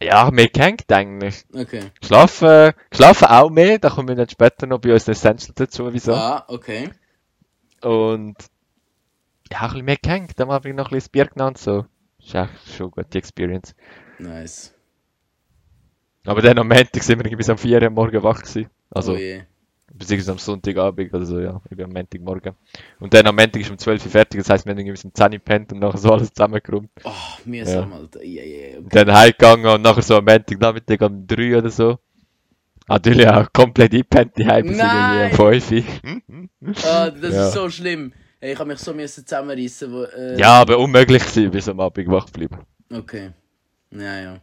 ja, mehr gehängt eigentlich. Okay. Schlafen, schlafen auch mehr, da kommen wir dann später noch bei uns Essential dazu, wieso. Ah, okay. Und ja, ein bisschen mehr gehängt, dann habe ich noch ein bisschen das Bier genannt, so. Ist echt schon eine gute Experience. Nice. Aber dann am Montag sind wir irgendwie bis am 4 Uhr am Morgen wach gewesen. Also, oh je. beziehungsweise am Sonntagabend oder so, ja. Ich bin am Montagmorgen. Und dann am Montag ist um 12 Uhr fertig, das heisst, wir haben irgendwie bis um 10 Uhr gepennt und nachher so alles zusammengeräumt. Oh, mühsam, Alter. Ja, ja, ja. Und Okay. dann heimgegangen und nachher so am Montagnachmittag um 3 oder so. Natürlich auch komplett eingepennt, die bis Nein! irgendwie um 5 Uhr. Ah, das Ja. ist so schlimm. Ich habe mich so zusammenreißen, wo. Äh, Ja, aber unmöglich gewesen, bis am Abend wach bleiben. Okay. Ja, ja.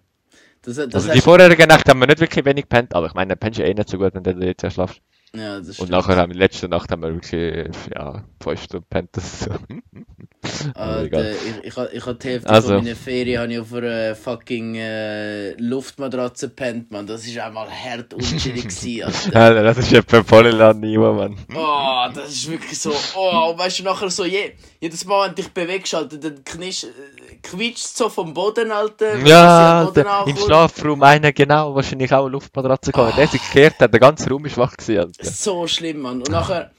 Das, das Also die vorherige Nacht haben wir nicht wirklich wenig gepennt, aber ich meine, dann pennst du eh nicht so gut, wenn du jetzt erst schlafst. Ja, das Und stimmt. nachher haben wir, letzte Nacht haben wir wirklich, ja, fünf Stunden gepennt. Das so. Alter, egal. ich, ich, ich habe die Hälfte Also. von meiner Ferien habe ich auf einer fucking äh, Luftmatratze gepennt, man. Das ist einmal hart unchillig gewesen, Alter. Alter, das ist ja per Polyland-Niveau, Mann. Oh, das ist wirklich so. Oh, und weißt du, nachher so, je, jedes Mal, wenn du dich bewegst, Alter, dann knisch, äh, quietscht so vom Boden, Alter. Ja, Boden im. Schlafraum einer genau, wahrscheinlich auch eine Luftmatratze gehabt. Der sich gekehrt hat, der ganze Raum ist wach gewesen, Alter. So schlimm, Mann. Und nachher,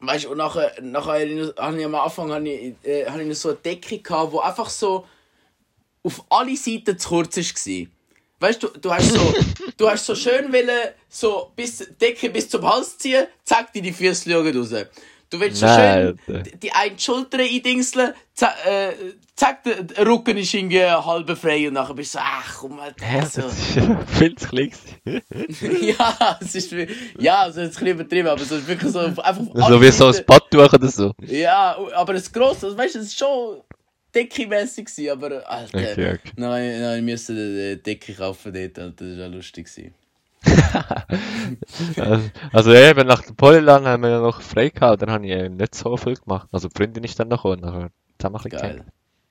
weißt du, und nachher, nachher habe ich, am Anfang habe ich, äh, habe ich noch so eine Decke gehabt, wo einfach so auf alle Seiten zu kurz war. Weißt du, du hast so, du hast so schön wollen, so bis, die Decke bis zum Hals ziehen, zack, die die Füße schauen raus. Du willst so schön die- die eine Schulter eindingseln, zack, äh, zack, der, der Rücken ist irgendwie halb frei und nachher bist du so, ach komm mal, das so. ist ja viel zu klein ja, es ist, ja, also jetzt ein bisschen übertrieben, aber so ist wirklich so, einfach So wie so ein Badtuch oder so. Ja, aber das grosse, also weißt du, es ist schon deckemässig gewesen, aber, Alter, Okay, okay. nein, nein, ich musste eine Decke kaufen dort, Alter, das war auch lustig gewesen. Also, also eben, nach dem Polyland haben wir ja noch frei gehabt, dann habe ich eben nicht so viel gemacht. Also die Freundin ist dann noch gekommen, nachher zusammen ein Geil. gehängt.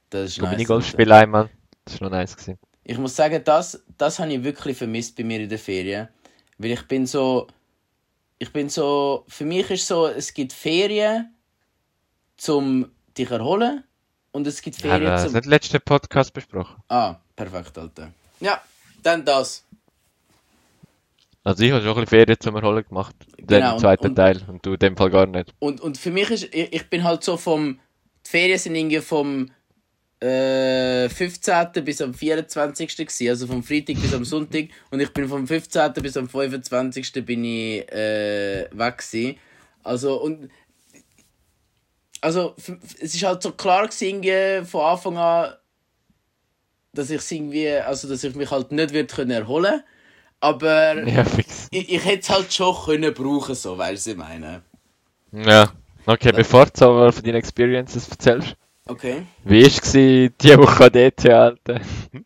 Das ist Nice, nice. Minigolf Alter. spielen einmal, das war noch nice gewesen. Ich muss sagen, das, das habe ich wirklich vermisst bei mir in den Ferien. Weil ich bin so. Ich bin so. Für mich ist so, es gibt Ferien, zum dich erholen. Und es gibt Haben wir Ferien das zum. nicht letzten Podcast besprochen? Ah, perfekt, Alter. Ja, dann das. Also ich habe schon ein bisschen Ferien zum Erholen gemacht. Genau, Den und- zweiten und- Teil. Und du in dem Fall gar nicht. Und, und für mich ist, ich, ich bin halt so vom, die Ferien sind irgendwie vom äh, 15. bis am 24. gewesen, also vom Freitag bis am Sonntag. Und ich bin vom 15. bis am 25. bin ich äh, weg gewesen. Also, und also, es ist halt so klar gewesen, irgendwie von Anfang an, dass ich irgendwie, also, dass ich mich halt nicht wird können erholen aber Ja, ich, ich hätte es halt schon können brauchen, so, weißt du, ich meine. Ja. Okay, bevor du aber von deinen Experiences erzählst. Okay. Wie war es die Woche an DT, Alter?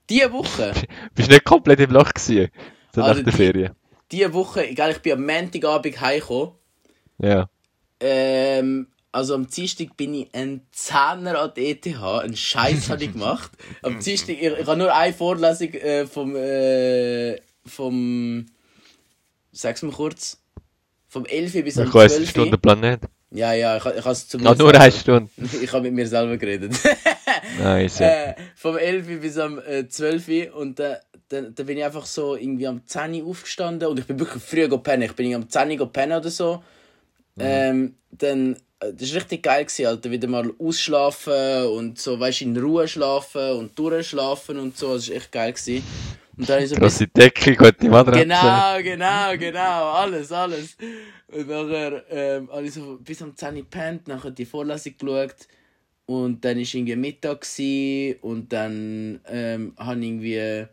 Diese Woche, Bist du nicht komplett im Loch gewesen? So Also nach der die- Ferien. diese Woche, egal, ich bin am Montagabend heimgekommen. Ja. Ähm, also am Dienstag bin ich ein Zehner an der ETH, einen Scheiß habe ich gemacht. Am Dienstag, ich, ich habe nur eine Vorlesung äh, vom, äh, vom, sag's mal kurz, vom 11 bis am Ich weiß den 12. Stundenplan nicht. Ja, ja, ich, ich habe es zu mir Ah, nur eine Stunde. Ich habe mit mir selber geredet. Nice, äh, vom 11 bis am äh, 12 und äh, dann, dann bin ich einfach so irgendwie am 10 Uhr aufgestanden und ich bin wirklich früh gepennt. Ich bin irgendwie am 10 Uhr gepennt oder so. Ähm, dann, äh, das war richtig geil, gewesen, Alter. Wieder mal ausschlafen und so, weißt du, in Ruhe schlafen und durchschlafen und so. Das war echt geil. Gewesen. Und ich so ein bisschen- Grosse Decke, gute Matratze. Genau, genau, genau, alles, alles. Und nachher ähm, habe ich so bis am 10 Uhr gepennt, nachher die Vorlesung geschaut und dann war irgendwie Mittag gewesen, und dann ähm, habe ich irgendwie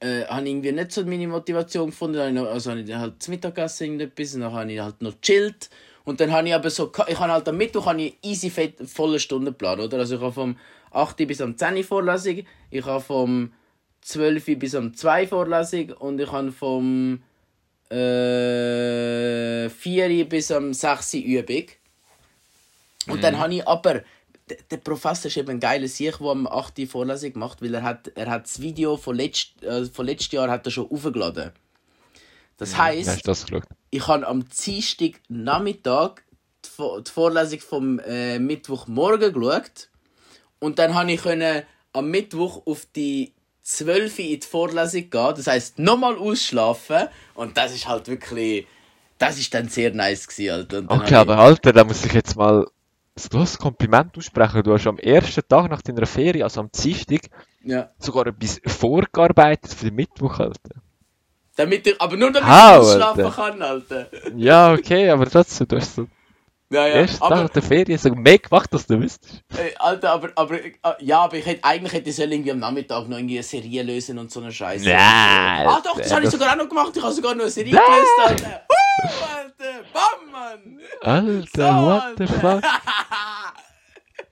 äh, habe irgendwie nicht so meine Motivation gefunden, dann habe ich also habe ich dann halt das Mittagessen irgendetwas und dann habe ich halt noch chillt und dann habe ich aber so, ich habe halt am Mittwoch habe ich easy fett, volle Stundenplan, oder? Also ich habe vom 8 Uhr bis am 10 Uhr Vorlesung, ich habe vom 12 Uhr bis um 2 Vorlesung und ich habe vom äh, 4 Uhr bis um 6 Uhr Übung. Und dann habe ich aber, der, Professor ist eben ein geiler Sieg, der am 8 Uhr Vorlesung macht, weil er hat, er hat das Video von, letzt, äh, von letztes Jahr hat er schon aufgeladen. Das heisst, Hast du das ich habe am Dienstag Nachmittag die, Vo- die Vorlesung vom äh, Mittwochmorgen geschaut und dann habe ich können am Mittwoch auf die 12 Uhr in die Vorlesung gehen, das heisst nochmal ausschlafen und das ist halt wirklich, das ist dann sehr nice gewesen, Alter. Und Okay, aber Alter, da muss ich jetzt mal ein großes Kompliment aussprechen. Du hast am ersten Tag nach deiner Ferie, also am Dienstag, ich, ja, sogar etwas vorgearbeitet für den Mittwoch, Alter. damit ich, aber nur damit Au, ich ausschlafen Alter. kann, Alter. Ja, okay, aber trotzdem, du hast so Ja, ja, Tag aber, nach der Ferie so mehr gemacht, als du wüsstest. äh, Alter, aber, aber, äh, ja, aber ich hätte, eigentlich hätte ich sollen irgendwie am Nachmittag noch irgendwie eine Serie lösen und so eine Scheiße. Nein, Ah doch, das habe ich sogar auch noch gemacht. Ich habe sogar noch eine Serie Nein. gelöst, Alter. Uh, Alter. Bam, Mann. Alter, So, what the fuck?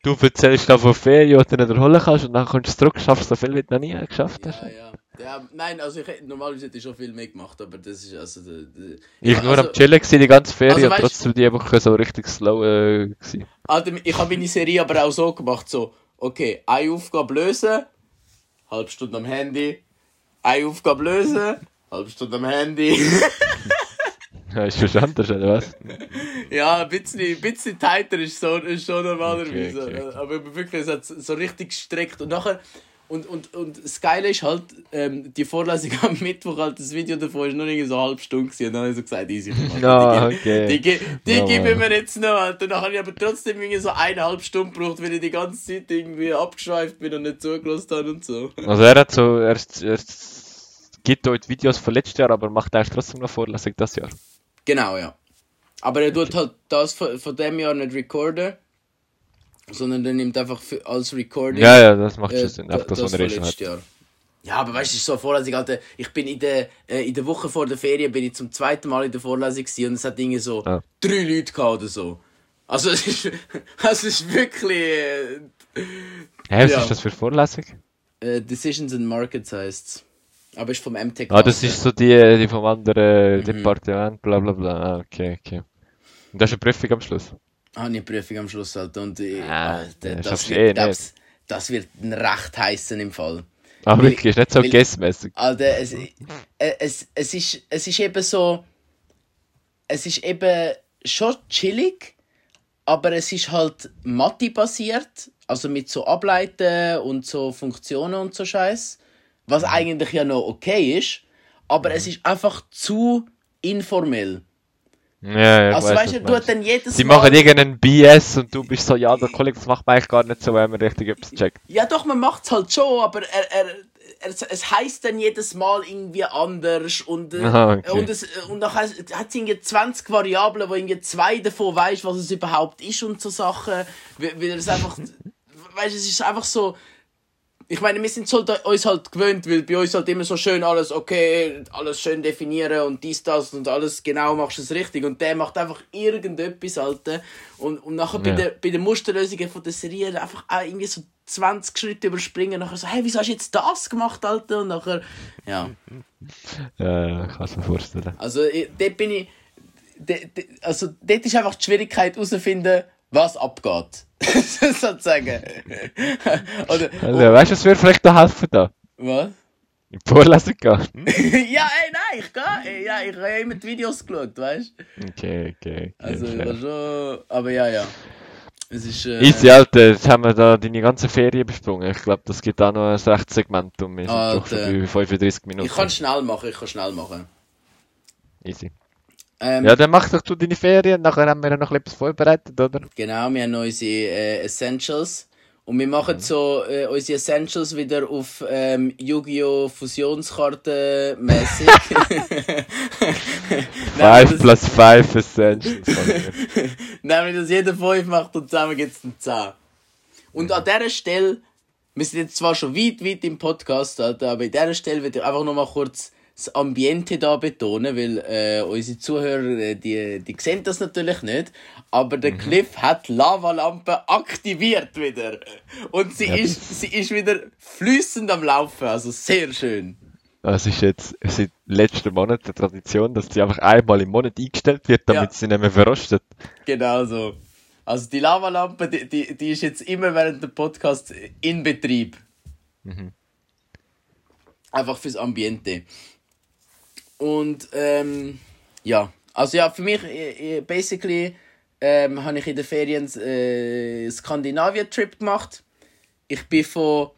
Du erzählst da von Ferien, die du nicht erholen kannst und dann kommst du zurück, schaffst so viel, wie du noch nie geschafft hast. Ja, ja. Ja, nein, also ich hätte normalerweise hätte ich schon viel mehr gemacht, aber das ist also... Der, der, Ich ja, nur also, am Chillen gewesen, die ganze Ferien also und trotzdem die Woche so richtig slow äh. Alter, ich habe meine Serie aber auch so gemacht, so, okay, eine Aufgabe lösen, halbe Stunde am Handy, eine Aufgabe lösen, halbe Stunde am Handy. Ja, ist schon anders, oder was? ja, ein bisschen, ein bisschen tighter ist, so, ist schon normalerweise. Okay, okay. Aber wirklich, es hat so richtig gestreckt. Und nachher, und, und, und das Geile ist halt, ähm, die Vorlesung am Mittwoch, halt, das Video davon ist nur irgendwie so eine halbe Stunde gewesen. Und dann habe ich so gesagt, easy. Alter, die, okay. Die, die, die Ja, geben mir jetzt noch, Alter. Dann habe ich aber trotzdem irgendwie so eineinhalb Stunden gebraucht, weil ich die ganze Zeit irgendwie abgeschweift bin und nicht zugelassen habe und so. Also er hat so, er, er gibt die Videos von letztes Jahr, aber macht eigentlich trotzdem noch Vorlesung das Jahr. Genau, ja. Aber er tut halt das von, von dem Jahr nicht recorden, sondern er nimmt einfach für, als Recording Ja, ja, das macht äh, schon Sinn. Einfach das, was von hat. Jahr. Ja, aber weißt du, es ist so eine Vorlesung, Alter. Ich bin in der, äh, in der Woche vor der Ferien bin ich zum zweiten Mal in der Vorlesung und es hat irgendwie so Ah. drei Leute gehabt oder so. Also es ist, es ist wirklich äh, Hä, was Ja. ist das für Vorlesung? äh, Decisions and Markets heißt Aber ist vom MTech. Ah, das ist so die, die vom anderen Mhm. Departement, bla bla bla. Ah, okay, okay. Und das ist eine Prüfung am Schluss. Ah, eine Prüfung am Schluss halt. Und äh, Ah, Alter, das wird, eh das, das wird ein recht heißen im Fall. Ah, Weil- wirklich, ist nicht so guessmäßig. Alter, es, äh, es, es, ist, es ist eben so. Es ist eben schon chillig, aber es ist halt Mathe-basiert. Also mit so Ableiten und so Funktionen und so Scheiß. Was eigentlich ja noch okay ist. Aber es ist einfach zu informell. Ja, ja, Also weißt du, du tut dann jedes Sie Mal. machen irgendeinen BS und du bist so, ja, der Kollege, das macht man eigentlich gar nicht so, wenn man richtig etwas checkt. Ja, doch, man macht es halt schon, aber er, er, er, es heißt dann jedes Mal irgendwie anders und, äh, Aha, okay. und, es, und dann hat es irgendwie 20 Variablen, wo irgendwie zwei davon weiß, was es überhaupt ist und so Sachen, weil, weil es einfach, weißt, es ist einfach so, ich meine, wir sind da- uns halt gewöhnt, weil bei uns halt immer so schön alles, okay, alles schön definieren und dies, das und alles genau machst du es richtig. Und der macht einfach irgendetwas, Alter. Und, und nachher bei, Ja. der, bei den Musterlösungen von der Serie einfach auch irgendwie so 20 Schritte überspringen. Nachher so, hey, wieso hast du jetzt das gemacht, Alter? Und nachher, ja. Ja, ich kann es mir vorstellen. Also, ich, dort bin ich, de, also, dort ist einfach die Schwierigkeit herauszufinden, was abgeht. Sozusagen. Oder, Also, weißt du, was wir vielleicht da helfen da? was? In die Vorlesung gehen. ja, ey, nein, ich gehe. Ja, ich habe ja immer die Videos geschaut, weißt du? Okay, okay. okay Also, ich war schon. Aber ja, ja. Es ist. Äh, Easy, Alter, jetzt haben wir da deine ganze Ferien besprungen. Ich glaube, das gibt auch noch ein rechtes Segment und wir sind doch schon Alter. bei 35 Minuten. Ich kann schnell machen, ich kann schnell machen. Easy. Ähm, Ja, dann mach doch du deine Ferien, nachher haben wir ja noch etwas vorbereitet, oder? Genau, wir haben unsere äh, Essentials. Und wir machen so äh, unsere Essentials wieder auf ähm, Yu-Gi-Oh! Fusionskarte mäßig. 5 plus 5 Essentials. Nämlich, dass jeder 5 macht und zusammen gibt es einen 10. Und an dieser Stelle, wir sind jetzt zwar schon weit, weit im Podcast, Alter, aber an dieser Stelle würde ich einfach noch mal kurz das Ambiente da betonen, weil äh, unsere Zuhörer, äh, die, die sehen das natürlich nicht, aber der Cliff hat die Lavalampe aktiviert wieder. Und sie, Ja, ist, sie ist wieder flüssend am Laufen, also sehr schön. Das ist jetzt seit letzten Monat eine Tradition, dass die einfach einmal im Monat eingestellt wird, damit Ja. sie nicht mehr verrostet. Genau so. Also die Lavalampe, die, die, die ist jetzt immer während dem Podcast in Betrieb. Einfach fürs Ambiente. Und ähm, ja, also ja, für mich, äh, äh, basically, ähm, habe ich in den Ferien äh, Skandinavien-Trip gemacht. Ich bin von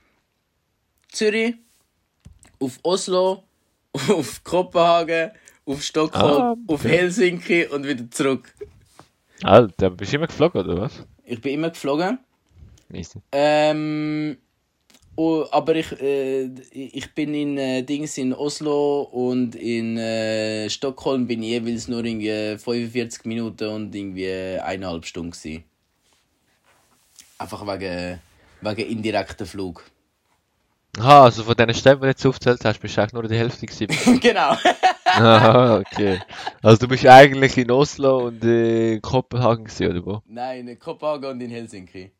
Zürich auf Oslo, auf Kopenhagen, auf Stockholm, Ah, auf. Helsinki und wieder zurück. Alter, bist du immer geflogen, oder was? Ich bin immer geflogen. Easy. Ähm, oh, aber ich, äh, ich bin in äh, Dings in Oslo und in äh, Stockholm bin ich jeweils nur irgendwie 45 Minuten und irgendwie eineinhalb Stunden gewesen. Einfach wegen, wegen indirekten Flug. Aha, also von diesen Städten, die du jetzt aufgezählt hast, bist du eigentlich nur die Hälfte gewesen. genau. Aha, okay. Also du bist eigentlich in Oslo und in Kopenhagen gewesen, oder wo? Nein, in Kopenhagen und in Helsinki.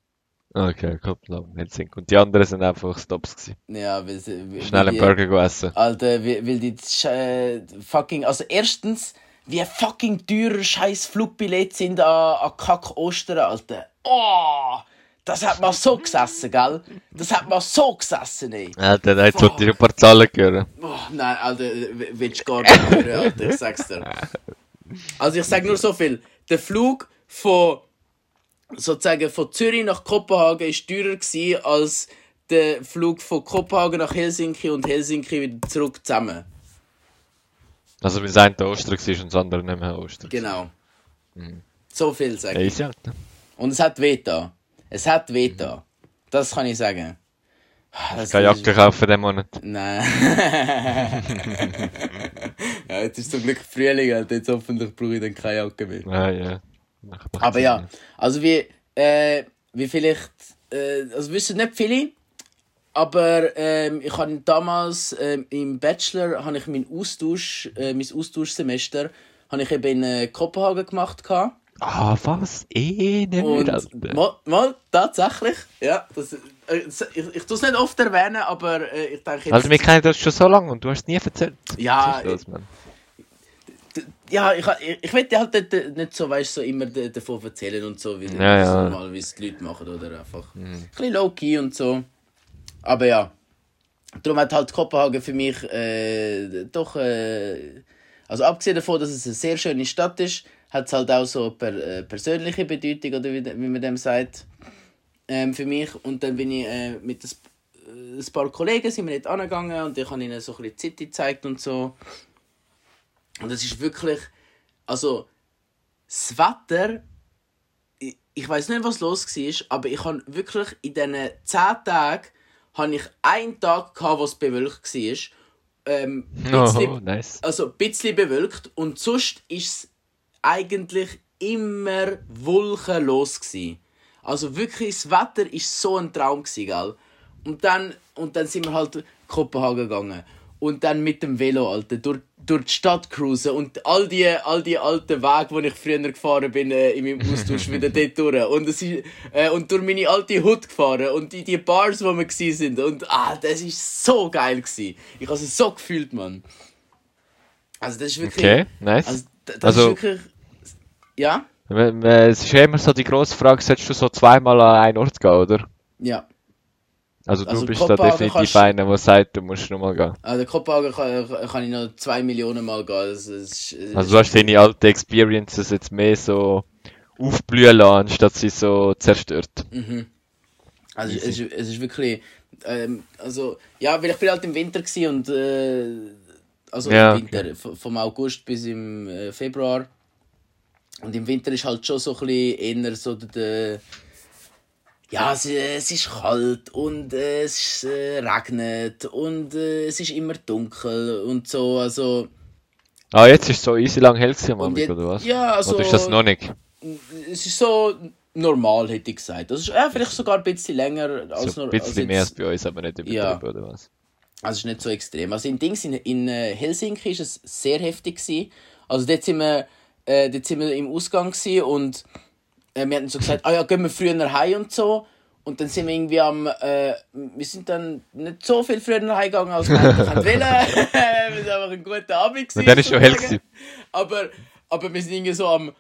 Okay, Kopenhagen, Helsinki. Und die anderen sind einfach Stops gewesen. Ja, weil sie... weil Schnell einen Burger go essen. Alter, weil, weil die äh, fucking... Also erstens, wie fucking teurer scheiß Flugbillett sind an, an Kack Ostern, Alter. Oh! Das hat man so gesessen, gell? Das hat man so gesessen, ey. Alter, jetzt wollte ich ein paar Zahlen hören. Oh, nein, Alter, willst du gar nicht hören, Alter, ich sag's dir. Also ich sag nur so viel. Der Flug von sozusagen von Zürich nach Kopenhagen ist teurer gewesen als der Flug von Kopenhagen nach Helsinki und Helsinki wieder zurück zusammen. Also, wenn das eine Ostern war und das andere nicht mehr Ostern. Genau. So viel sag ich. Easy, Alter. Und es hat da. Es hat weh da. Das kann ich sagen. Das Keine Jacke kaufen diesen Monat. Nein. ja, jetzt ist zum Glück Frühling, Alter. Jetzt hoffentlich brauche ich dann keine Jacke mehr. Ah, ja. Aber ja, also wie, äh, wie vielleicht, äh, also wissen nicht viele, aber ähm, ich habe damals ähm, im Bachelor habe ich meinen Austausch, äh, mein Austauschsemester, habe ich eben in äh, Kopenhagen gemacht gehabt. Ah, was? Eh, nicht mal, mal tatsächlich, ja, das, äh, ich, ich tue es nicht oft erwähnen, aber äh, ich denke jetzt, Also, wir kennen das schon so lange und du hast es nie erzählt. Ja, los, Mann? Ja, ich, ich, dir halt nicht, nicht so, weißt, so immer davon erzählen und so, wie Ja, das ja. normal, wie es die Leute machen, oder einfach ein bisschen low-key und so. Aber ja, darum hat halt Kopenhagen für mich äh, doch, äh, also abgesehen davon, dass es eine sehr schöne Stadt ist, hat es halt auch so per, äh, persönliche Bedeutung, oder wie, wie man dem sagt, ähm, für mich. Und dann bin ich äh, mit ein, äh, ein paar Kollegen sind wir nicht angegangen und ich habe ihnen so ein bisschen die City gezeigt und so. Und es ist wirklich, also das Wetter, ich, ich weiß nicht, was los war, aber ich habe wirklich in diesen 10 Tagen habe ich einen Tag gehabt, wo es bewölkt war. Ähm, Oh, bisschen- nice. also ein bisschen bewölkt und sonst ist es eigentlich immer wolkenlos gsi. Also wirklich, das Wetter ist so ein Traum gsi, gell? Und dann, und dann sind wir halt Kopenhagen gegangen. Und dann mit dem Velo, Alter, durch, durch die Stadt cruisen und all die, all die alten Wege, die ich früher gefahren bin, äh, in meinem Austausch wieder dort durch. Und, es ist, äh, und durch meine alte Hut gefahren und die, die Bars, wo wir gsi sind. Und ah, das ist so geil gsi. Ich habe es so gefühlt, Mann. Also das ist wirklich... Okay, nice. Also, das Also- ist wirklich. Ja? Wenn- wenn- Es ist ja immer so die grosse Frage, solltest du so zweimal an einen Ort gehen, oder? Ja. Also, du Also bist da definitiv einer, der sagt, du musst nochmal gehen. Also, Kopenhagen kann, kann ich noch zwei Millionen Mal gehen. Das, ist- Also, du hast deine alten Experiences jetzt mehr so aufblühen lassen, anstatt sie so zerstört. Mhm. Also, es, ist, es ist wirklich. Ähm, also, ja, weil ich bin halt im Winter und. Äh, also Ja, im Winter, v- vom August bis im äh, Februar. Und im Winter ist halt schon so ein bisschen eher so der. Ja, es, es ist kalt und äh, es äh, regnet und äh, es ist immer dunkel und so. Also, Ah, jetzt ist es so easy lang hell gewesen jetzt- oder was? ja, also- Oder ist das noch nicht? es ist so normal, hätte ich gesagt. Das ist ja, vielleicht sogar ein bisschen länger als So ein bisschen als mehr als jetzt- bei uns, aber nicht übertrieben, Ja. oder was? Also es ist nicht so extrem. Also in Dings in, in äh, Helsinki ist es sehr heftig gewesen. Also dort sind wir, äh, dort sind wir im Ausgang gewesen und äh, wir hatten so gesagt, ah ja, gehen wir früher heim und so. Und dann sind wir irgendwie am, äh, wir sind dann nicht so viel früher heimgegangen, als wir hätten wollen. wir sind einfach ein guter Abend gewesen. Und dann ist schon hell gewesen. Aber, aber wir sind irgendwie so am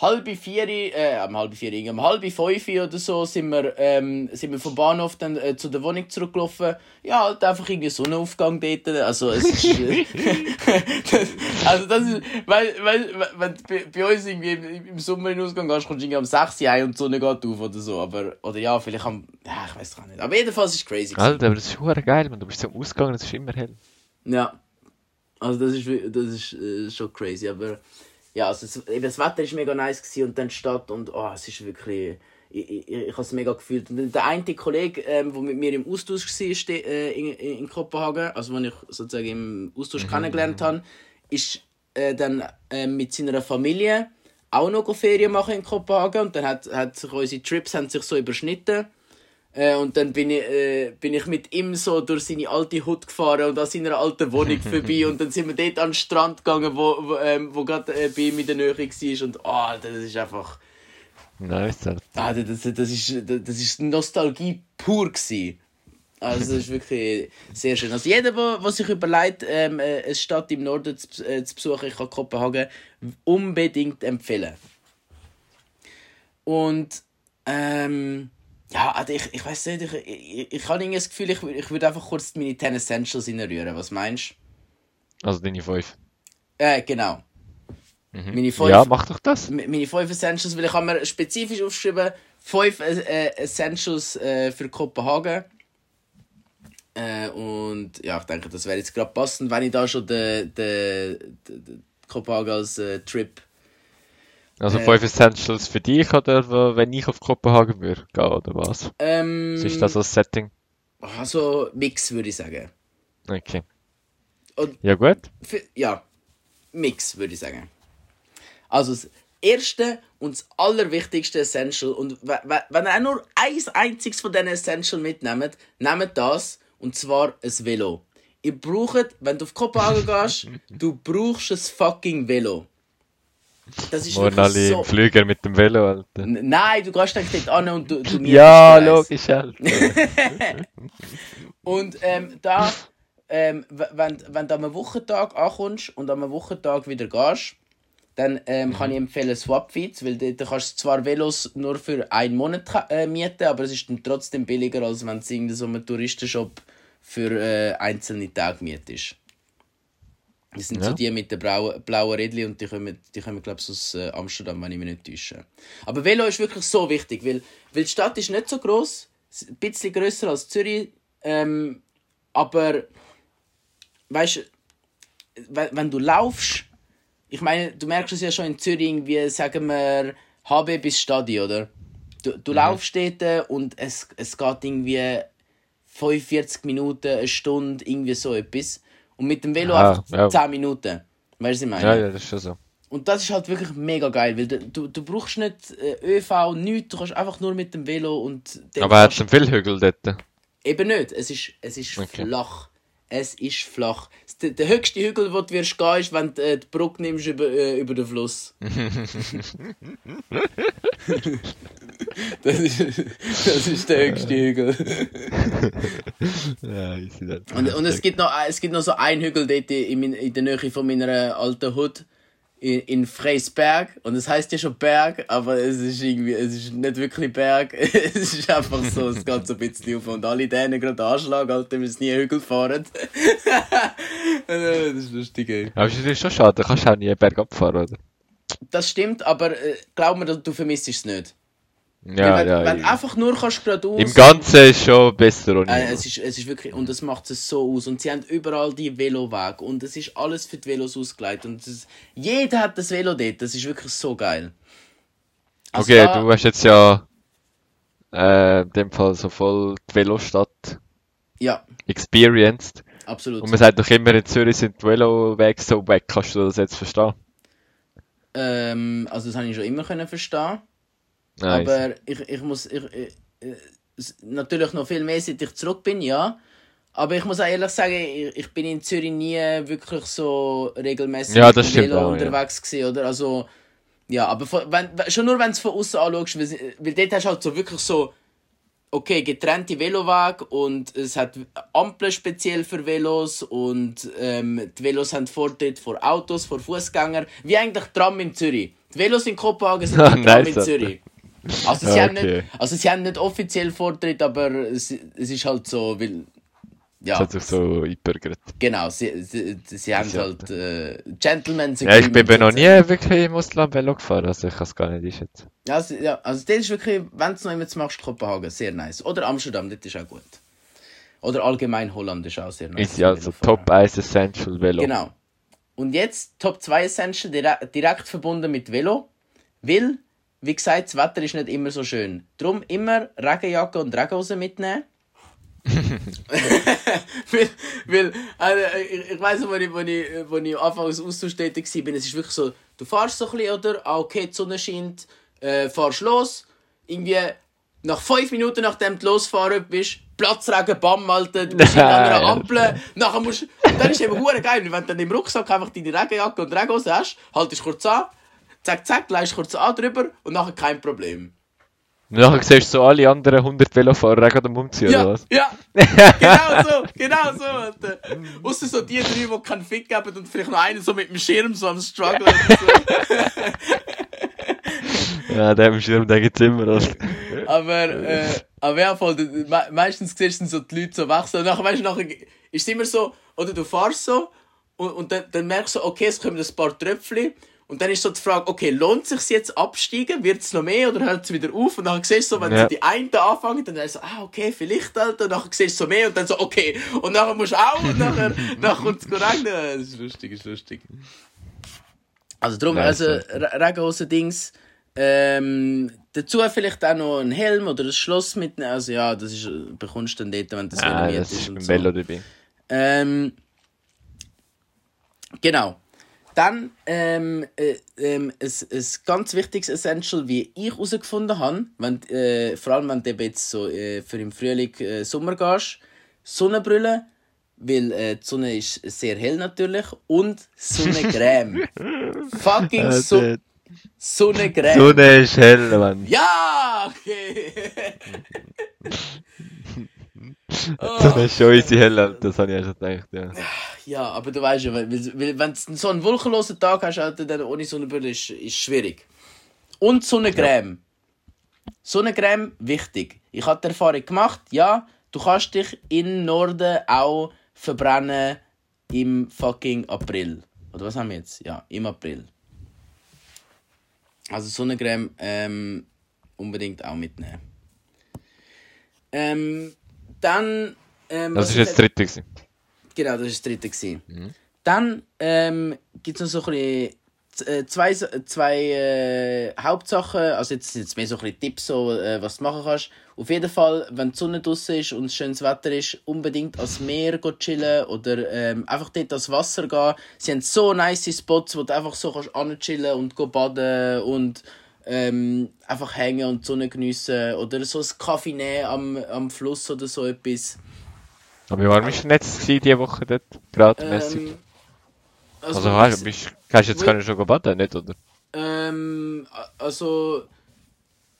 halb vier, äh, am halb vier, irgendwie am halb fünf oder so sind wir, ähm, sind wir vom Bahnhof dann äh, zu der Wohnung zurückgelaufen. Ja, halt einfach irgendwie Sonnenaufgang dort. Also es ist, äh, also das ist, weil, weil, wenn du bei, bei uns irgendwie im, im Sommer in den Ausgang gehst, kommst du irgendwie am 6 Uhr heim und die Sonne geht auf oder so. Aber, oder ja, vielleicht am, ja, ich weiß gar nicht. Aber jedenfalls ist es crazy. Alter, aber das ist hure geil, man. Du bist am Ausgang, es ist immer hell. Ja. Also das ist, das ist äh, schon crazy, aber ja, also es, eben das Wetter ist mega nice gewesen und dann die Stadt und oh, es ist wirklich, ich, ich, ich habe es mega gefühlt. Und der eine Kollege, ähm, der mit mir im Austausch war äh, in, in, Kopenhagen, also den ich sozusagen im Austausch kennengelernt habe, ist äh, dann äh, mit seiner Familie auch noch Ferien machen in Kopenhagen und dann hat, hat sich unsere Trips haben sich so überschnitten. Äh, und dann bin ich, äh, bin ich mit ihm so durch seine alte Hut gefahren und an seiner alten Wohnung vorbei. Und dann sind wir dort an den Strand gegangen, wo, wo, ähm, wo gerade äh, bei ihm in der Nähe war. Und oh, das ist einfach. Nice. Ah, das, das, das, ist, das ist Nostalgie pur gewesen. Also das ist wirklich sehr schön. Also jeder, der sich überlegt, ähm, äh, eine Stadt im Norden zu, äh, zu besuchen, ich kann Kopenhagen unbedingt empfehlen. Und ähm, ja, also ich, ich weiß nicht, ich, ich, ich habe irgendwie das Gefühl, ich, ich würde einfach kurz meine 10 Essentials reinrühren. Was meinst Also deine fünf. du? Äh, genau. Mhm. Meine fünf, Ja, mach doch das. Meine 5 Essentials, weil ich habe mir spezifisch aufgeschrieben, 5 äh, Essentials äh, für Kopenhagen. Äh, und ja, ich denke, das wäre jetzt gerade passend, wenn ich da schon den, den, den, den Kopenhagen als äh, Trip. Also Äh. fünf Essentials für dich oder wenn ich auf Kopenhagen würde gehen oder was? Ähm, Was ist das als Setting? Also Mix, würde ich sagen. Okay. Und Ja gut. für, ja, Mix, würde ich sagen. Also das erste und das allerwichtigste Essential, und we- we- wenn ihr auch nur ein einziges von diesen Essential mitnehmt, nehmt das, und zwar ein Velo. Ihr braucht, wenn du auf Kopenhagen gehst, du brauchst ein fucking Velo. Das ist alle so... im Flüger mit dem Velo, Alter. Nein, du gehst eigentlich dort an und du, du mietest Ja, logisch, Alter. Und ähm, da, ähm, wenn, wenn du am Wochentag ankommst und am Wochentag wieder gehst, dann ähm, kann ich empfehlen Swapfeeds, weil da kannst du zwar Velos nur für einen Monat äh, mieten, aber es ist dann trotzdem billiger, als wenn du in so einem Touristenshop für äh, einzelne Tage mietest. Das sind so Ja. die mit den blauen, blauen Rädchen und die kommen, die kommen glaube ich, aus äh, Amsterdam, wenn ich mich nicht täusche. Aber Velo ist wirklich so wichtig, weil, weil die Stadt ist nicht so groß, ein bisschen grösser als Zürich, ähm, aber weißt du, wenn, wenn du laufst, ich meine, du merkst es ja schon in Zürich, irgendwie, sagen wir, HB bis Stadi, oder? Du, du laufst dort und es, es geht irgendwie 45 Minuten, eine Stunde, irgendwie so etwas. Und mit dem Velo Ah, einfach ja. 10 Minuten. Weißt du, was ich meine? Ja, ja, das ist schon so. Und das ist halt wirklich mega geil, weil du, du, brauchst nicht äh, ÖV, nichts, du kannst einfach nur mit dem Velo und... Aber hat kannst- es einen viel Hügel dort? Eben nicht, es ist, es ist Okay. flach. Es ist flach. Der, der höchste Hügel, wo du wirst gehen, ist, wenn du äh, die Brücke nimmst über, äh, über den Fluss. das, ist, das ist der höchste Hügel. Ja. Und, und es, gibt noch, es gibt noch so einen Hügel dort in, in der Nähe von meiner alten Hut. In, in Freisberg. Und es heißt ja schon Berg, aber es ist irgendwie, es ist nicht wirklich Berg. es ist einfach so, es geht so ein bisschen auf. Und alle denen gerade Anschlag, Alter, wir müssen nie Hügel fahren. das ist lustig, ey. Aber es ist schon schade, da kannst du auch nie bergab fahren, oder? Das stimmt, aber äh, glaub mir, du vermisst es nicht. Ja, wenn ja. wenn du ja. einfach nur kannst geradeaus... Im Ganzen ist schon besser ohne. Äh, es, ist, es ist wirklich, und das macht es so aus. Und sie haben überall die Velowege und es ist alles für die Velos ausgelegt. Und es, jeder hat das Velo dort, das ist wirklich so geil. Also okay, da- du hast jetzt ja äh, in dem Fall so voll die Velostadt Ja, experienced. absolut. Und man sagt doch immer, in Zürich sind die Velowege so weg. Kannst du das jetzt verstehen? Ähm, also das habe ich schon immer können verstehen. Nice. Aber ich, ich muss ich, ich, äh, s- natürlich noch viel mehr, seit ich zurück bin, ja. Aber ich muss auch ehrlich sagen, ich, ich bin in Zürich nie wirklich so regelmäßig Ja, das stimmt Velo auch, ja. unterwegs gewesen, oder? Also, ja, aber von, wenn, schon nur wenn du es von außen anschaust, weil, weil dort hast du halt so wirklich so, okay, getrennte Velowege und es hat Ampeln speziell für Velos und ähm, die Velos haben Vortritt vor Autos, vor Fußgängern, wie eigentlich Tram in Zürich. Die Velos in Kopenhagen sind Tram nice, in. Zürich. Also sie, haben Okay. nicht, also sie haben nicht offiziell Vortritt, aber es, es ist halt so, weil... Ja, Das hat sich so eingebürgert. genau, sie, sie, sie haben halt... Äh, Gentlemen Ja, ich bin noch nie wirklich im Ausland Velo gefahren, also ich kann es gar nicht einschätzen. Ja, also, ja, also das ist wirklich, wenn du es noch immer machst, Kopenhagen, sehr nice. Oder Amsterdam, das ist auch gut. Oder allgemein Holland ist auch sehr nice. Ist ja also Top 1 Essential Velo. Genau. Und jetzt Top 2 Essential, dire direkt verbunden mit Velo. Weil, wie gesagt, das Wetter ist nicht immer so schön. Darum immer Regenjacke und Regenhose mitnehmen. weil, weil also, ich, ich weiss noch, wo ich, wo ich, wo ich anfangs Austausch tätig war, es ist wirklich so, du fährst so ein bisschen, oder? Ah, okay, die Sonne scheint, äh, fahrst los, irgendwie nach fünf Minuten, nachdem du losfahren bist, Platzregen, bam, Alter, du bist in einer. Ampel, nachher musst und dann ist eben hure geil, wenn du dann im Rucksack einfach deine Regenjacke und Regenhose hast, haltest kurz an, zack, zack, leist kurz an drüber und nachher kein Problem. Und nachher siehst du so alle anderen 100 Velofahrer gerade am Umziehen, oder Ja, was? ja, genau so, genau so, Alter. Ausser so die drei, die keinen Fick geben und vielleicht noch einer so mit dem Schirm so am Struggle oder so. Ja, der im Schirm, der gibt's immer, Alter. Aber, äh, aber ja, voll, me meistens siehst du so die Leute so wechseln. Und nachher, weißt du, nachher ist es immer so, oder du fährst so, und, und dann, dann merkst du, okay, es kommen ein paar Tröpfchen. Und dann ist so die Frage, okay, lohnt es sich jetzt absteigen? Wird es noch mehr oder hört es wieder auf? Und dann siehst du so, wenn Ja. so die einen anfangen, dann ist so, ah, okay, vielleicht, Alter. Und dann siehst du so mehr und dann so, okay. Und nachher musst du auch und nachher, nachher kommt es regnen. Das ist lustig, ist lustig. Also darum, Nice, also Re- Regenhosen-Dings. Ähm, dazu vielleicht auch noch ein Helm oder ein Schloss mitnehmen. Also ja, das ist, äh, bekommst du dann dort, wenn das Ah, renommiert das ist und beim so. Velo dabei. Ähm, genau. Dann ähm, äh, ähm, ein, ein ganz wichtiges Essential, wie ich herausgefunden habe, wenn, äh, vor allem wenn du jetzt so äh, für im Frühling äh, Sommer gehst, Sonnenbrille, weil äh, die Sonne ist sehr hell natürlich, und Sonnencreme. Fucking so Sonnencreme. Sonne ist hell, Mann. Ja, okay. Sonne ist schon easy hell, Alter. Das habe ich schon gedacht, ja. Ja, aber du weißt ja, weil, weil, wenn du so einen wolkenlosen Tag hast, Alter, dann ohne Sonnenbrille ist, ist schwierig. Und Sonnencreme. Sonnencreme, wichtig. Ich habe die Erfahrung gemacht, ja, du kannst dich im Norden auch verbrennen im fucking April. Oder was haben wir jetzt? Ja, im April. Also Sonnencreme ähm, unbedingt auch mitnehmen. Ähm, dann... Ähm, Das ist jetzt das dritte gewesen. Genau, das war das dritte. gewesen. Dann ähm, gibt es noch so ein bisschen äh, zwei, zwei äh, Hauptsachen. Also jetzt sind es mehr so ein bisschen Tipps, so, äh, was du machen kannst. Auf jeden Fall, wenn die Sonne draußen ist und schönes Wetter ist, unbedingt ans Meer chillen oder ähm, einfach dort ans Wasser gehen. Sie haben so nice Spots, wo du einfach so kannst chillen und go baden und ähm, einfach hängen und die Sonne geniessen. Oder so ein Kaffee nehmen am, am Fluss oder so etwas. Aber wie warm ist denn jetzt diese Woche dort? Gerade mäßig. Ähm, Also, hast, bist, kannst du jetzt können schon baden, nicht, oder? Ähm, also.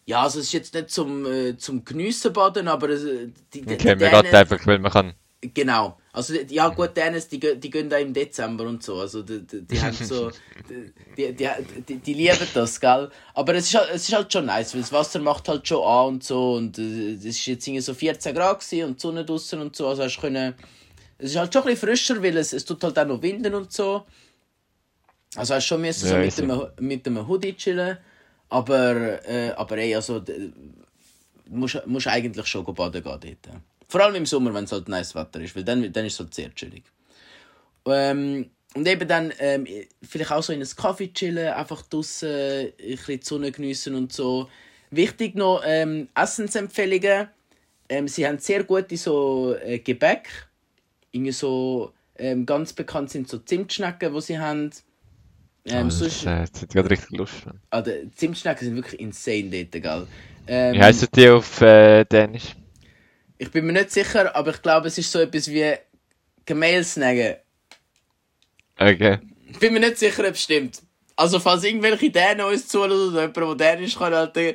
Ja, also es ist jetzt nicht zum, äh, zum Geniessen baden, aber äh, die, die, Okay, die mir geht einfach, weil man kann. Genau. Also, ja, gut, Dänen, die, gehen- die gehen da im Dezember und so. Also, die, die, die haben so. Die, die, die, die lieben das, gell? Aber es ist, halt, es ist halt schon nice, weil das Wasser macht halt schon an und so. Und äh, es ist jetzt irgendwie so 14 Grad gewesen und die Sonne draußen und so. Also, hast du können. Es ist halt schon ein bisschen frischer, weil es, es tut halt auch noch winden und so. Also, hast du schon müssen so Ja, mit, easy. dem, mit dem Hoodie chillen. Aber, äh, aber ey, also. d- musst, musst eigentlich schon baden gehen dort. Vor allem im Sommer, wenn es halt nice Wetter ist, weil dann, dann ist es halt sehr chillig. Ähm, und eben dann ähm, vielleicht auch so in einem Kaffee chillen, einfach draußen ein bisschen die Sonne geniessen und so. Wichtig noch, ähm, Essensempfehlungen. Ähm, sie haben sehr gute so äh, Gebäck. Irgendwie so ähm, ganz bekannt sind so Zimtschnecken, die sie haben. Ähm, das sonst, ist, äh, jetzt hat gerade richtig Lust. Ah, die Zimtschnecken sind wirklich insane dort, gell? Ähm, Wie heissen die auf äh, Dänisch? Ich bin mir nicht sicher, aber ich glaube, es ist so etwas wie Kamelsnaggen. Okay. Ich bin mir nicht sicher, ob es stimmt. Also, falls irgendwelche Dänen uns zuhören oder jemand, der Dänisch kann, Alter, äh,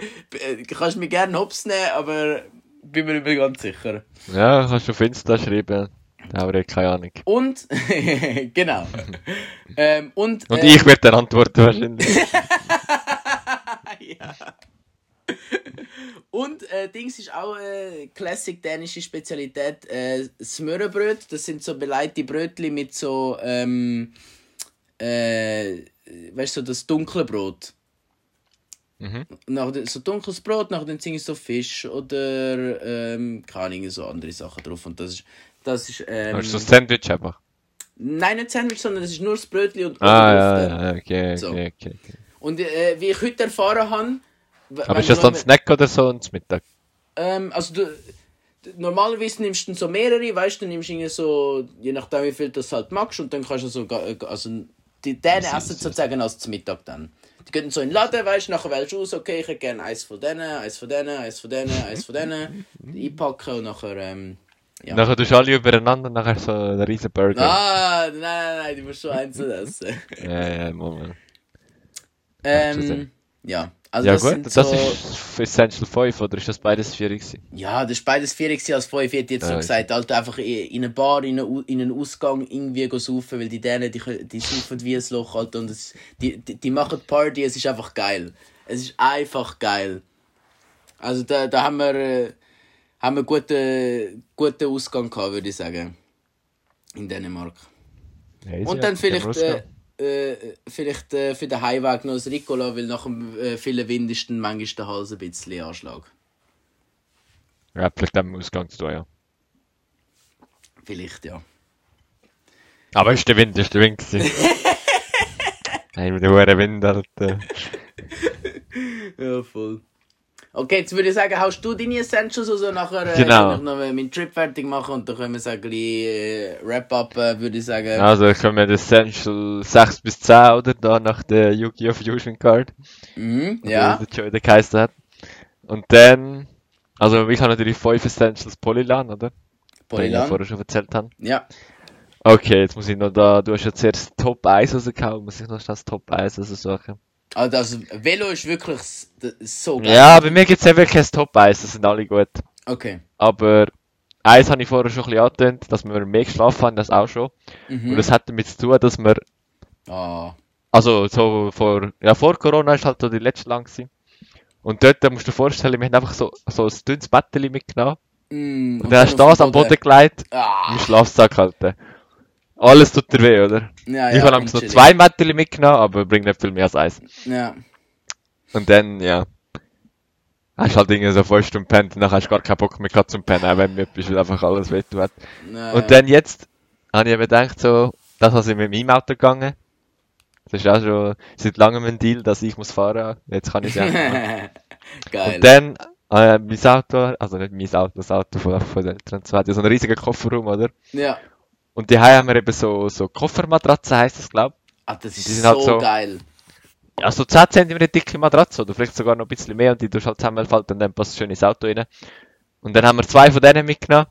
kannst du mir gerne Hops nehmen, aber bin mir nicht mehr ganz sicher. Ja, kannst du auf Insta schreiben. Aber ich keine Ahnung. Und, genau. ähm, und, Und ähm, ich werde dann antworten wahrscheinlich. ja. Und äh, Dings ist auch äh, Classic dänische Spezialität. Äh, Smørrebrød, das sind so beleibte Brötchen mit so, ähm, äh, weißt du, so das dunkle Brot. Mhm. Nach, so dunkles Brot, nachher sind so Fisch oder, ähm, keine Ahnung, so andere Sachen drauf. Und das ist, das ist, ähm, Hast du so ein Sandwich einfach? nein, nicht Sandwich, sondern es ist nur das Brötchen und Ah, ja, ja, okay, okay, So. okay. okay. Und äh, wie ich heute erfahren habe, Aber ist das du dann Snack oder so und Mittag? Ähm, also du, normalerweise nimmst du so mehrere, weißt du, du nimmst irgendwie so, je nachdem wie viel du das halt magst und dann kannst du so, also die Dänen essen sozusagen als zum Mittag dann. Die gehen so in den Laden, weißt du, nachher wählst du aus, okay, ich hätte gerne eins von denen, eins von denen, eins von denen, eins von denen, einpacken und nachher, ähm, ja. Nachher tust du alle übereinander und nachher so einen riesen Burger. Ah, nein, nein, nein, du musst schon einzeln essen. Ja, ja, Moment. Ähm, ja. Also ja das gut, sind das so, ist Essential 5, oder ist das beides 4 gewesen? Ja, das war beides 4 gewesen, als 5 hätte jetzt so Ja, gesagt, Alter, einfach in in eine Bar, in einen, in einen Ausgang irgendwie saufen, weil die denen, die, die saufen wie ein Loch, Alter, und es, die, die, die machen Party, es ist einfach geil. Es ist einfach geil. Also da, da haben wir, äh, haben wir guten, guten Ausgang gehabt, würde ich sagen. In Dänemark. Easy, Und ja. dann vielleicht, Können wir äh, äh, vielleicht äh, für den Heimweg noch das Ricola, weil nach dem äh, vielen Wind ist dann manchmal der Hals ein bisschen Anschlag. Ja, vielleicht wir Ausgang zu tun, ja. Vielleicht, ja. Aber ist der Wind, ist der Wind gewesen. Nein, mit dem Wind, Alter. Ja, voll. Okay, jetzt würde ich sagen, haust du deine Essentials also nachher äh, Genau. kann ich noch meinen Trip fertig machen und dann können wir sagen, äh, Wrap-up, äh, würde ich sagen. Also, ich komme mit Essential 6 bis 10, oder? Da nach der Yu-Gi-Oh! Fusion Card. Mhm, Wie ja. Joey der geheißen hat. Und dann, also ich habe natürlich 5 Essentials Polylan, oder? Den ich Polylan. vorher schon erzählt habe. Ja. Okay, jetzt muss ich noch da, du hast ja zuerst Top 1 rausgehauen, muss ich noch das Top 1 raussuchen. Also, das Velo ist wirklich so geil. Ja, bei mir gibt's eben kein Top 1, das sind alle gut. Okay. Aber eins habe ich vorher schon ein bisschen angetönt, dass wir mehr geschlafen haben, das auch schon. Und Mhm. das hat damit zu tun, dass wir, Ah. also so vor, ja vor Corona ist halt so die letzte lang gewesen. Und dort da musst du dir vorstellen, wir haben einfach so, so ein dünnes Bettchen mitgenommen. Mm, Und dann hast du das am Boden gelegt, Ah. im Schlafsack halten. Alles tut dir weh, oder? Ja, ich ja, habe chillig. zwei Bettchen mitgenommen, aber bringt nicht viel mehr als eins. Ja. Und dann, ja. Hast halt irgendwie so fünf Stunden pennt und dann hast du gar keinen Bock mehr gehabt zum Pennen, auch wenn mir etwas, einfach alles wehtut hat. Ja, Und dann jetzt, habe ich eben gedacht, so, das was ich mit meinem Auto gegangen. Das ist auch schon seit langem ein Deal, dass ich muss fahren. Jetzt kann ich es ja. Geil. Und dann, äh, mein Auto, also nicht mein Auto, das Auto von, von den Eltern, so hat ja so einen riesigen Kofferraum, oder? ja. Und die haben wir eben so, so Koffermatratzen heisst das, glaub Ah, das ist Die sind so, halt so- geil. Ja, so 10 cm dicke Matratze, oder vielleicht sogar noch ein bisschen mehr, und die tust halt zusammenfalten und dann passt schön ins Auto rein. Und dann haben wir zwei von denen mitgenommen.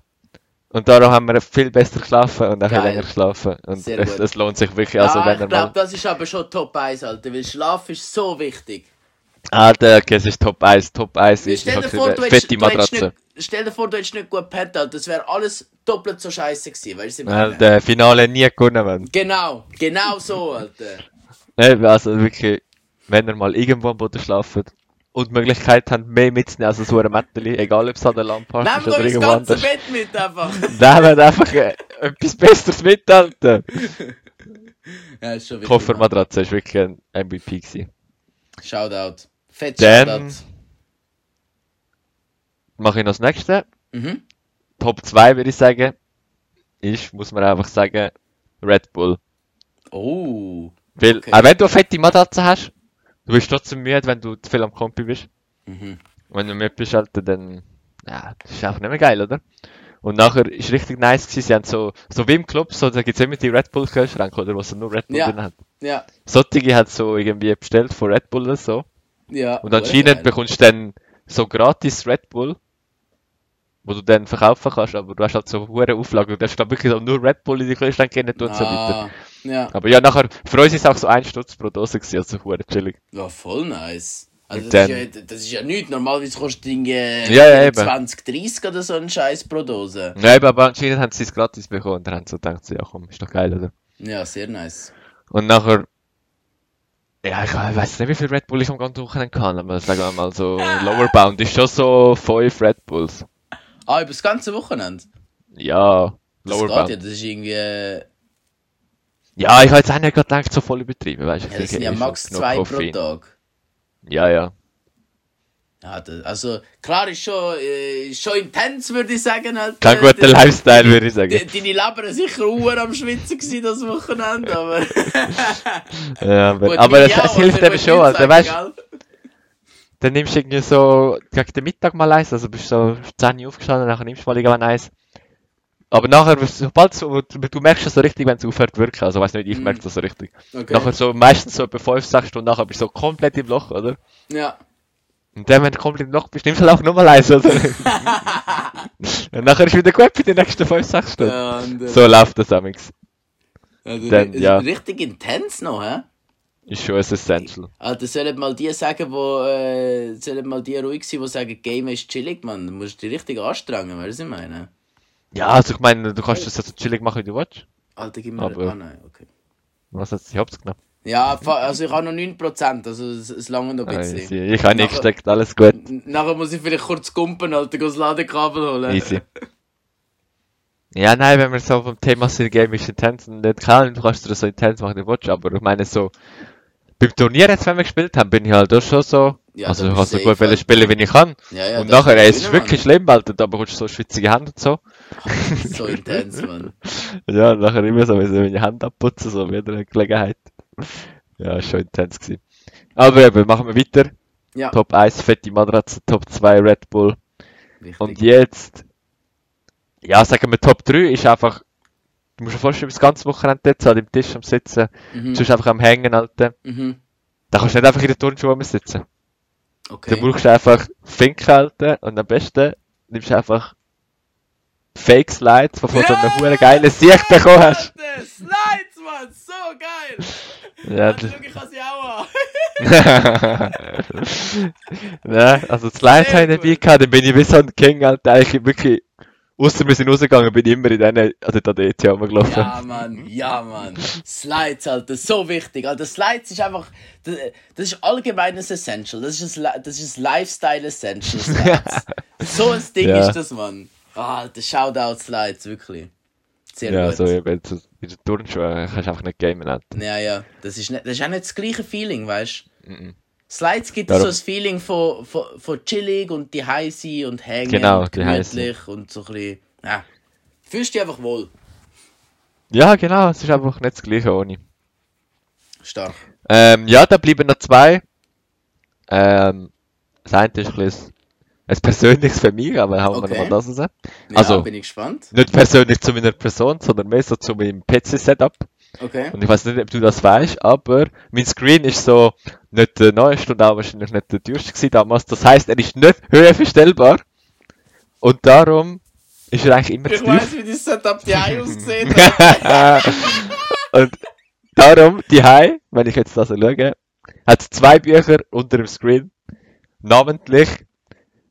Und darum haben wir viel besser geschlafen und auch länger geschlafen. Und es, es lohnt sich wirklich, also ja, wenn ich glaube, das ist aber schon Top 1, Alter, weil Schlaf ist so wichtig. Alter, okay, es ist Top 1, Top 1 ist, ich vor, fette Matratze. Stell dir vor, du hättest nicht gut Alter. Das wäre alles doppelt so scheiße gewesen, weißt du, meine? der Finale nie gewonnen haben. Genau, genau so, Alter. Nee, also wirklich, wenn ihr mal irgendwo am Boden schlaft und die Möglichkeit habt, mehr mitzunehmen als ein so ein Mätteli, egal ob es an der Lampe Nehmt ist oder euch das irgendwo ganze anders. Bett mit einfach. Nehmt einfach äh, etwas Besseres mit, Alter. ja, ist schon wichtig. Koffermatratze ist wirklich ein MVP gewesen. Shoutout. Fett Dann- Shoutout. Mache ich noch das nächste. Mhm. Top 2 würde ich sagen, ist, muss man einfach sagen, Red Bull. Oh. Weil, Okay. auch wenn du eine fette Matratze hast, du bist trotzdem müde, wenn du zu viel am Kompi bist. Mhm. Wenn du müde bist, Alter, dann, ja, das ist einfach nicht mehr geil, oder? Und nachher ist richtig nice gewesen, sie haben so, so wie im Club, so, da gibt's immer die Red Bull Kühlschränke, oder, wo so nur Red Bull Ja. drin hat. Ja. Solche hat so irgendwie bestellt von Red Bull oder so. Ja. Und anscheinend bekommst du dann so gratis Red Bull, wo du dann verkaufen kannst, aber du hast halt so hohe Auflagen. Du hast glaub wirklich so nur Red Bull in die Kühlschränke rein tun und so weiter. Ah, ja. Aber ja, nachher, für uns ist auch so ein Stutz pro Dose gewesen, also hure chillig. ja, voll nice. Also das, dann- ist ja, das ist ja nichts. Normalerweise kostet Ding äh, Ja, ja, eben. 20, 30 oder so ein Scheiß pro Dose. Ja, eben, aber anscheinend haben sie es gratis bekommen und dann haben sie so gedacht, ja komm, ist doch geil, oder? Ja, sehr nice. Und nachher, ja, ich weiß nicht, wie viel Red Bull ich am ganzen Wochenende kann, aber sagen wir mal so, Lower Bound ist schon so 5 Red Bulls. Ah, über das ganze Wochenende? Ja, Das Lower geht Bound. ja, das ist irgendwie... äh, Ja, ich habe jetzt auch nicht gerade gedacht, so voll übertrieben, weißt du? Ja, das sind ja max zwei pro. Tag. Ja, ja. Ja, das, also klar ist schon, äh, schon intens, würde ich sagen. Halt, Kein äh, guter Lifestyle, würde ich sagen. Deine Leber sicher Uhr am Schwitzen gewesen, das Wochenende, aber... Ja, aber, Gut, aber es, auch, es hilft eben schon, also weißt gell? Dann nimmst du irgendwie so gegen den Mittag mal eins, also bist so 10 Uhr aufgestanden, nachher nimmst du mal irgendwann eins. Aber nachher, sobald so, du, du merkst es so richtig, wenn es aufhört wirken, also weiß nicht, ich Mhm. merke das so richtig. Okay. Nachher so, meistens so etwa 5, 6 Stunden nachher bist du so komplett im Loch, oder? Ja. Und dann, wenn du komplett im Loch bist, nimmst du halt auch nochmal eins, oder? Und nachher ist wieder gut für die nächsten 5, 6 Stunden. ja und, äh, So läuft das amix. also, dann, ja. Richtig intens noch, hä? Ist schon ein Essential. Alter, sollen mal die sagen, wo, äh, sollen mal die ruhig sein, die sagen, Game ist chillig, man. Du musst dich richtig anstrengen, weißt du, was ich meine? Ja, also ich meine, du kannst das so chillig machen, wie du willst. Alter, gib mir... Aber- Ah, nein, okay. Was hat sie Hauptsache genommen? Ja, also ich habe noch 9%, also es, es lange noch ein bisschen. easy. Ich habe nicht gesteckt, alles gut. Nachher muss ich vielleicht kurz kumpen, Alter, das Ladekabel holen. Easy. Ja, nein, wenn wir so vom Thema sind, Game ist intens und nicht kann, du kannst dir so intens machen, wie du willst, aber ich meine so, beim Turnier jetzt, wenn wir gespielt haben, bin ich halt auch schon so, Ja, also ich kann so du gut wollen spielen, wie ich kann. Ja, ja, und nachher, ey, ist es ist wirklich schlimm, Alter, da bekommst du so schwitzige Hände und so. So intens, Mann. Ja, und nachher immer so, meine Hände abputzen, so wieder eine Gelegenheit. Ja, ist schon intens gewesen. Aber eben, machen wir weiter. Ja, Top 1 fette Matratze, Top 2 Red Bull. wichtig. Und jetzt, ja, sagen wir Top 3 ist einfach, du musst dir vorstellen, das ganze Wochenende dort an dem Tisch am Sitzen, Mhm. du bist einfach am Hängen, Alter. Mhm. Da kannst du nicht einfach in den Turnschuhen sitzen. Okay. Du brauchst einfach Finken, Alter, und am besten nimmst du einfach Fake Slides, die von so einem huere geilen Sicht bekommen hast. Slides, Mann, so geil! Ja, schau, ich kann sie auch an. ne, also Slides habe ich dabei gut. gehabt, dann bin ich wie so ein King, Alter, eigentlich wirklich, ausser wir sind rausgegangen, bin ich immer in denen, also da die ETH rumgelaufen. Ja, Mann, ja, Mann. Slides, Alter, so wichtig. Alter, Slides ist einfach, das, das ist allgemeines Essential. Das ist ein, das ist ein Lifestyle-Essential, Slides. so ein Ding Ja. ist das, Mann. Ah, Alter, Shoutout Slides, wirklich. Sehr Ja, gut. so eben, so in den Turnschuhen kannst du einfach nicht gamen, Alter. Ja, ja. Das ist, nicht, das ist auch nicht das gleiche Feeling, weißt du? Mhm. Slides gibt Darum- so das Feeling von, von, von chillig und die sein und hängen Genau, und gemütlich und so ein bisschen, ja. Fühlst dich einfach wohl. Ja, genau, es ist einfach nicht das Gleiche ohne. Stark. Ähm, ja, da bleiben noch zwei. Ähm, das eine ist ein, bisschen ein persönliches für mich, aber hauen wir Okay. noch mal das raus. Ja, Also- bin ich gespannt. Nicht persönlich zu meiner Person, sondern mehr so zu meinem PC-Setup. Okay. Und ich weiß nicht, ob du das weißt, aber mein Screen ist so nicht der neueste und auch wahrscheinlich nicht der teuerste damals. Das heißt, er ist nicht verstellbar. Und darum ist er eigentlich immer zu Ich tief. weiss, wie dein Setup die Ei ausgesehen hat. und darum, die Hai, wenn ich jetzt das schaue, hat zwei Bücher unter dem Screen. Namentlich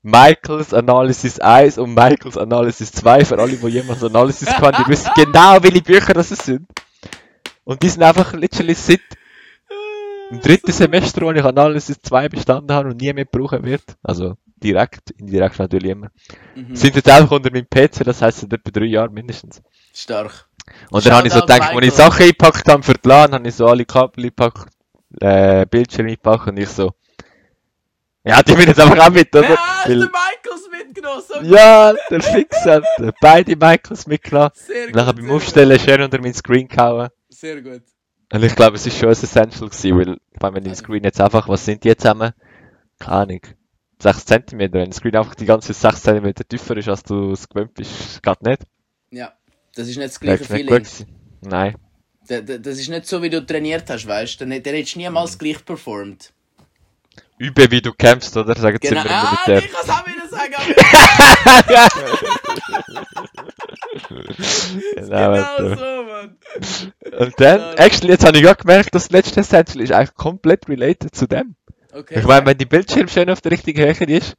Michaels Analysis 1 und Michaels Analysis 2. Für alle, die jemals Analysis kann, die wissen genau, welche Bücher das sind. Und die sind einfach literally seit dem dritten Semester, wo ich Analysis 2 bestanden habe und nie mehr brauchen wird. Also direkt, indirekt natürlich immer. Mhm. Sind jetzt einfach unter meinem PC, das heisst seit etwa drei Jahren mindestens. Stark. Und dann habe ich so gedacht, als ich. Sachen eingepackt habe für die LAN, habe ich so alle Kabel eingepackt, äh, Bildschirme eingepackt und ich so, ja, die bin jetzt einfach auch mit, oder? Hat Weil, den Michaels mitgenommen? So ja, der Fix hat beide Michaels mitgenommen. Sehr gut. Nachher beim Aufstellen schön unter meinen Screen gehauen. Sehr gut. Und ich glaube, es ist schon ein Essential gewesen, weil, meine, wenn den Screen jetzt einfach, was sind die jetzt zusammen? Keine Ahnung. 6 cm, wenn der Screen einfach die ganze 6 cm tiefer ist, als du es gewöhnt bist, geht nicht. Ja. Das ist nicht das gleiche Feeling. Nein. Da- da- Das ist nicht so, wie du trainiert hast, weißt du? Dann hättest du niemals gleich performt. Übe, wie du kämpfst, oder? Sagen sie Genau. immer im Ah, Militär. ich kann es auch wieder sagen. Genau, genau so, Mann. Und dann, actually, jetzt habe ich auch gemerkt, das letzte Essential ist eigentlich komplett related zu dem. Okay. Ich meine, wenn die Bildschirm schön auf der richtigen Höhe ist,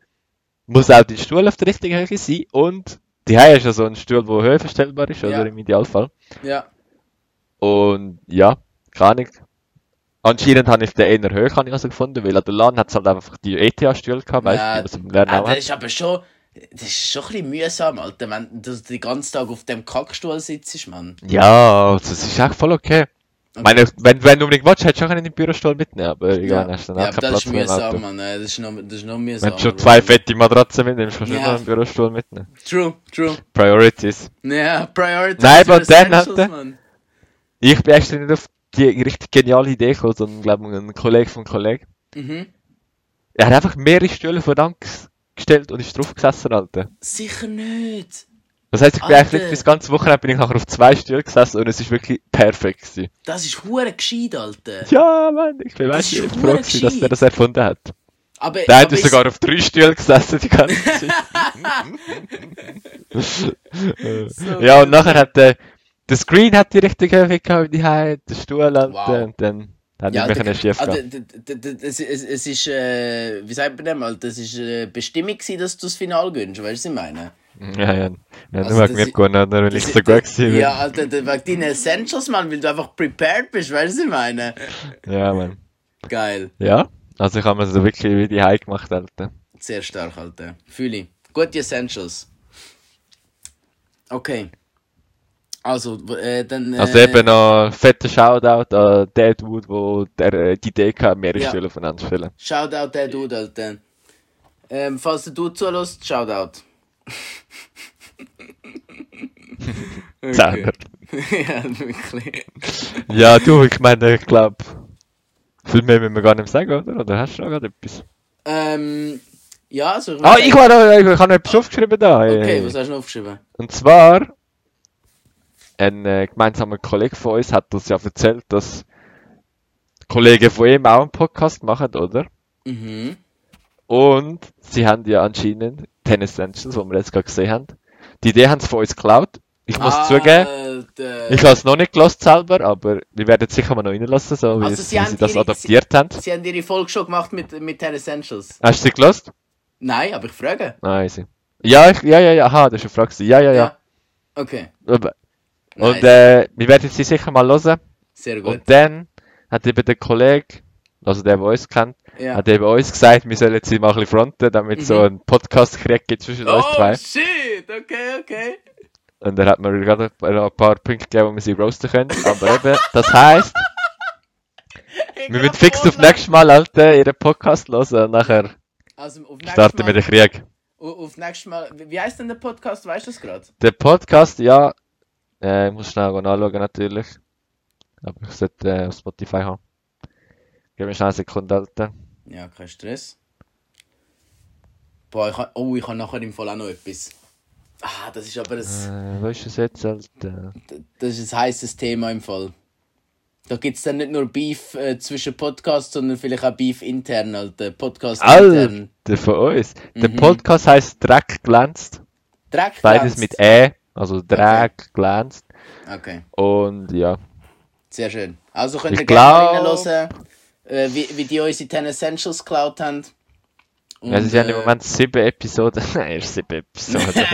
muss auch die Stuhl auf der richtigen Höhe sein und die haben ist ja so ein Stuhl, der höhenverstellbar ist, Ja. oder im Idealfall. Ja. Und ja, keine Ahnung. Anscheinend habe ich den eher hoch habe ich also gefunden, weil an der LAN hat es halt einfach die ETH-Stühle gehabt, weißt Ja, du, was im Lernen Ah, auch das ist aber schon, das ist schon ein bisschen mühsam, Alter, wenn du den ganzen Tag auf dem Kackstuhl sitzt, Mann. Ja, das ist echt voll okay. Ich meine, wenn, wenn du unbedingt willst, hättest du auch einen Bürostuhl mitnehmen, aber irgendwann hast du dann ja, auch keinen das ist Platz mehr im Auto. mühsam, Mann. äh, Das ist noch, das ist noch mühsam. Wenn du schon zwei fette Matratzen mitnimmst, kannst du Ja. noch einen Bürostuhl mitnehmen. True, true. Priorities. Ja, Priorities Nein, aber dann, Alter. Ich bin extra nicht auf die richtig geniale Idee gekommen, sondern, glaube ich, ein Kollege von einem Kollegen. Mhm. Er hat einfach mehrere Stühle vor gestellt und ist drauf gesessen, Alter. Sicher nicht. Das heisst, ich bin Alter. eigentlich das ganze Wochenende bin ich nachher auf zwei Stühlen gesessen und es ist wirklich perfekt gewesen. Das ist hure gescheit, Alter. Ja, Mann, ich bin du, froh gewesen, dass der das erfunden hat. Aber, Der hat aber ja sogar auf drei Stühlen gesessen die ganze Zeit. So ja, und nachher hat der, der Screen hat die richtige Höhe gehabt, die Hause, der Stuhl, Alter, Wow. und dann, Da hat Ja, mehr der- schief d- es, es, ist, äh, wie sagt man denn mal, das ist äh, Bestimmung gewesen, dass du das Finale gönnst, weißt du, was ich meine? Ja, ja. ja Also nur wegen mir gewonnen, oder? Weil ich so gut bin. Ja, Alter, wegen deinen Essentials, Mann, weil du einfach prepared bist, weißt du, was ich meine? Ja, Mann. Geil. Ja, also ich habe mir so wirklich wie die High gemacht, Alter. Sehr stark, Alter. Fühle ich. Gute Essentials. Okay. Also, w- äh, dann. Äh, Also eben noch fetter Shoutout an den Dude, wo der, äh, die Idee hatte, mehrere Ja. Stühle aufeinander zu stellen. Shoutout der Dude, Alter. Ähm, falls Dude zulässt, Shoutout. Zehner. ja, wirklich. Ja, du, ich meine, ich glaube, viel mehr müssen wir gar nicht sagen, oder? Oder hast du noch gerade etwas? Ähm, ja, also. Ah, ich war noch, ich habe noch etwas aufgeschrieben da. Okay, Äh, was hast du noch aufgeschrieben? Und zwar, ein äh, gemeinsamer Kollege von uns hat uns ja erzählt, dass Kollegen von ihm auch einen Podcast machen, oder? Mhm. Und sie haben ja anscheinend Tennis Essentials, wo wir jetzt gerade gesehen haben. Die Idee haben sie von uns geklaut. Ich muss Ah, zugeben, der- ich habe es noch nicht gelost selber, aber wir werden es sicher mal noch reinlassen, so wie, Also es- sie wie sie das ihre- adaptiert haben. Sie haben ihre Folge schon gemacht mit, mit Ten Essentials. Hast du sie gelost? Nein, aber ich frage. Nein, sie. Ja, ich, ja, ja, ja, aha, das ist eine Frage. gewesen. Ja, ja, ja. Okay. Aber- Nice. Und äh, wir werden sie sicher mal hören. Sehr gut. Und dann hat eben der Kollege, also der, der uns kennt, ja. hat eben uns gesagt, wir sollen sie mal ein bisschen fronten, damit es so Mhm. einen Podcast-Krieg gibt zwischen uns Oh zwei. shit, okay, okay. Und er hat mir gerade ein ein paar Punkte gegeben, wo wir sie roasten können. Aber eben, das heisst, wir müssen fix auf nächstes Mal, Alter, ihren Podcast hören und nachher Also starten wir den Krieg. Auf, nächstes Mal. Wie wie heißt denn der Podcast? Weißt du das gerade? Der Podcast, ja, äh, ich muss schnell anschauen natürlich. Aber ich sollte äh, auf Spotify haben. Gib mir schnell eine Sekunde, Alter. Ja, kein Stress. Boah, ich ha, oh, ich habe nachher im Fall auch noch etwas. Ah, das ist aber ein, Äh, wo ist es jetzt, Alter? das ist ein heißes Thema im Fall. Da gibt es dann nicht nur Beef äh, zwischen Podcasts, sondern vielleicht auch Beef intern, Alter. Podcast intern. Alter, von uns. Der Mhm. Podcast heißt Dreck glänzt. Dreck Beides glänzt. mit E, also Dreck glänzt. Okay, Und ja. sehr schön. Also könnt Ich ihr gerne glaub- reinhören, äh, wie, wie die unsere Ten Essentials geklaut haben. Und, ja, es sind ja im äh, Moment sieben Episoden. Nein, erst sieben Episoden.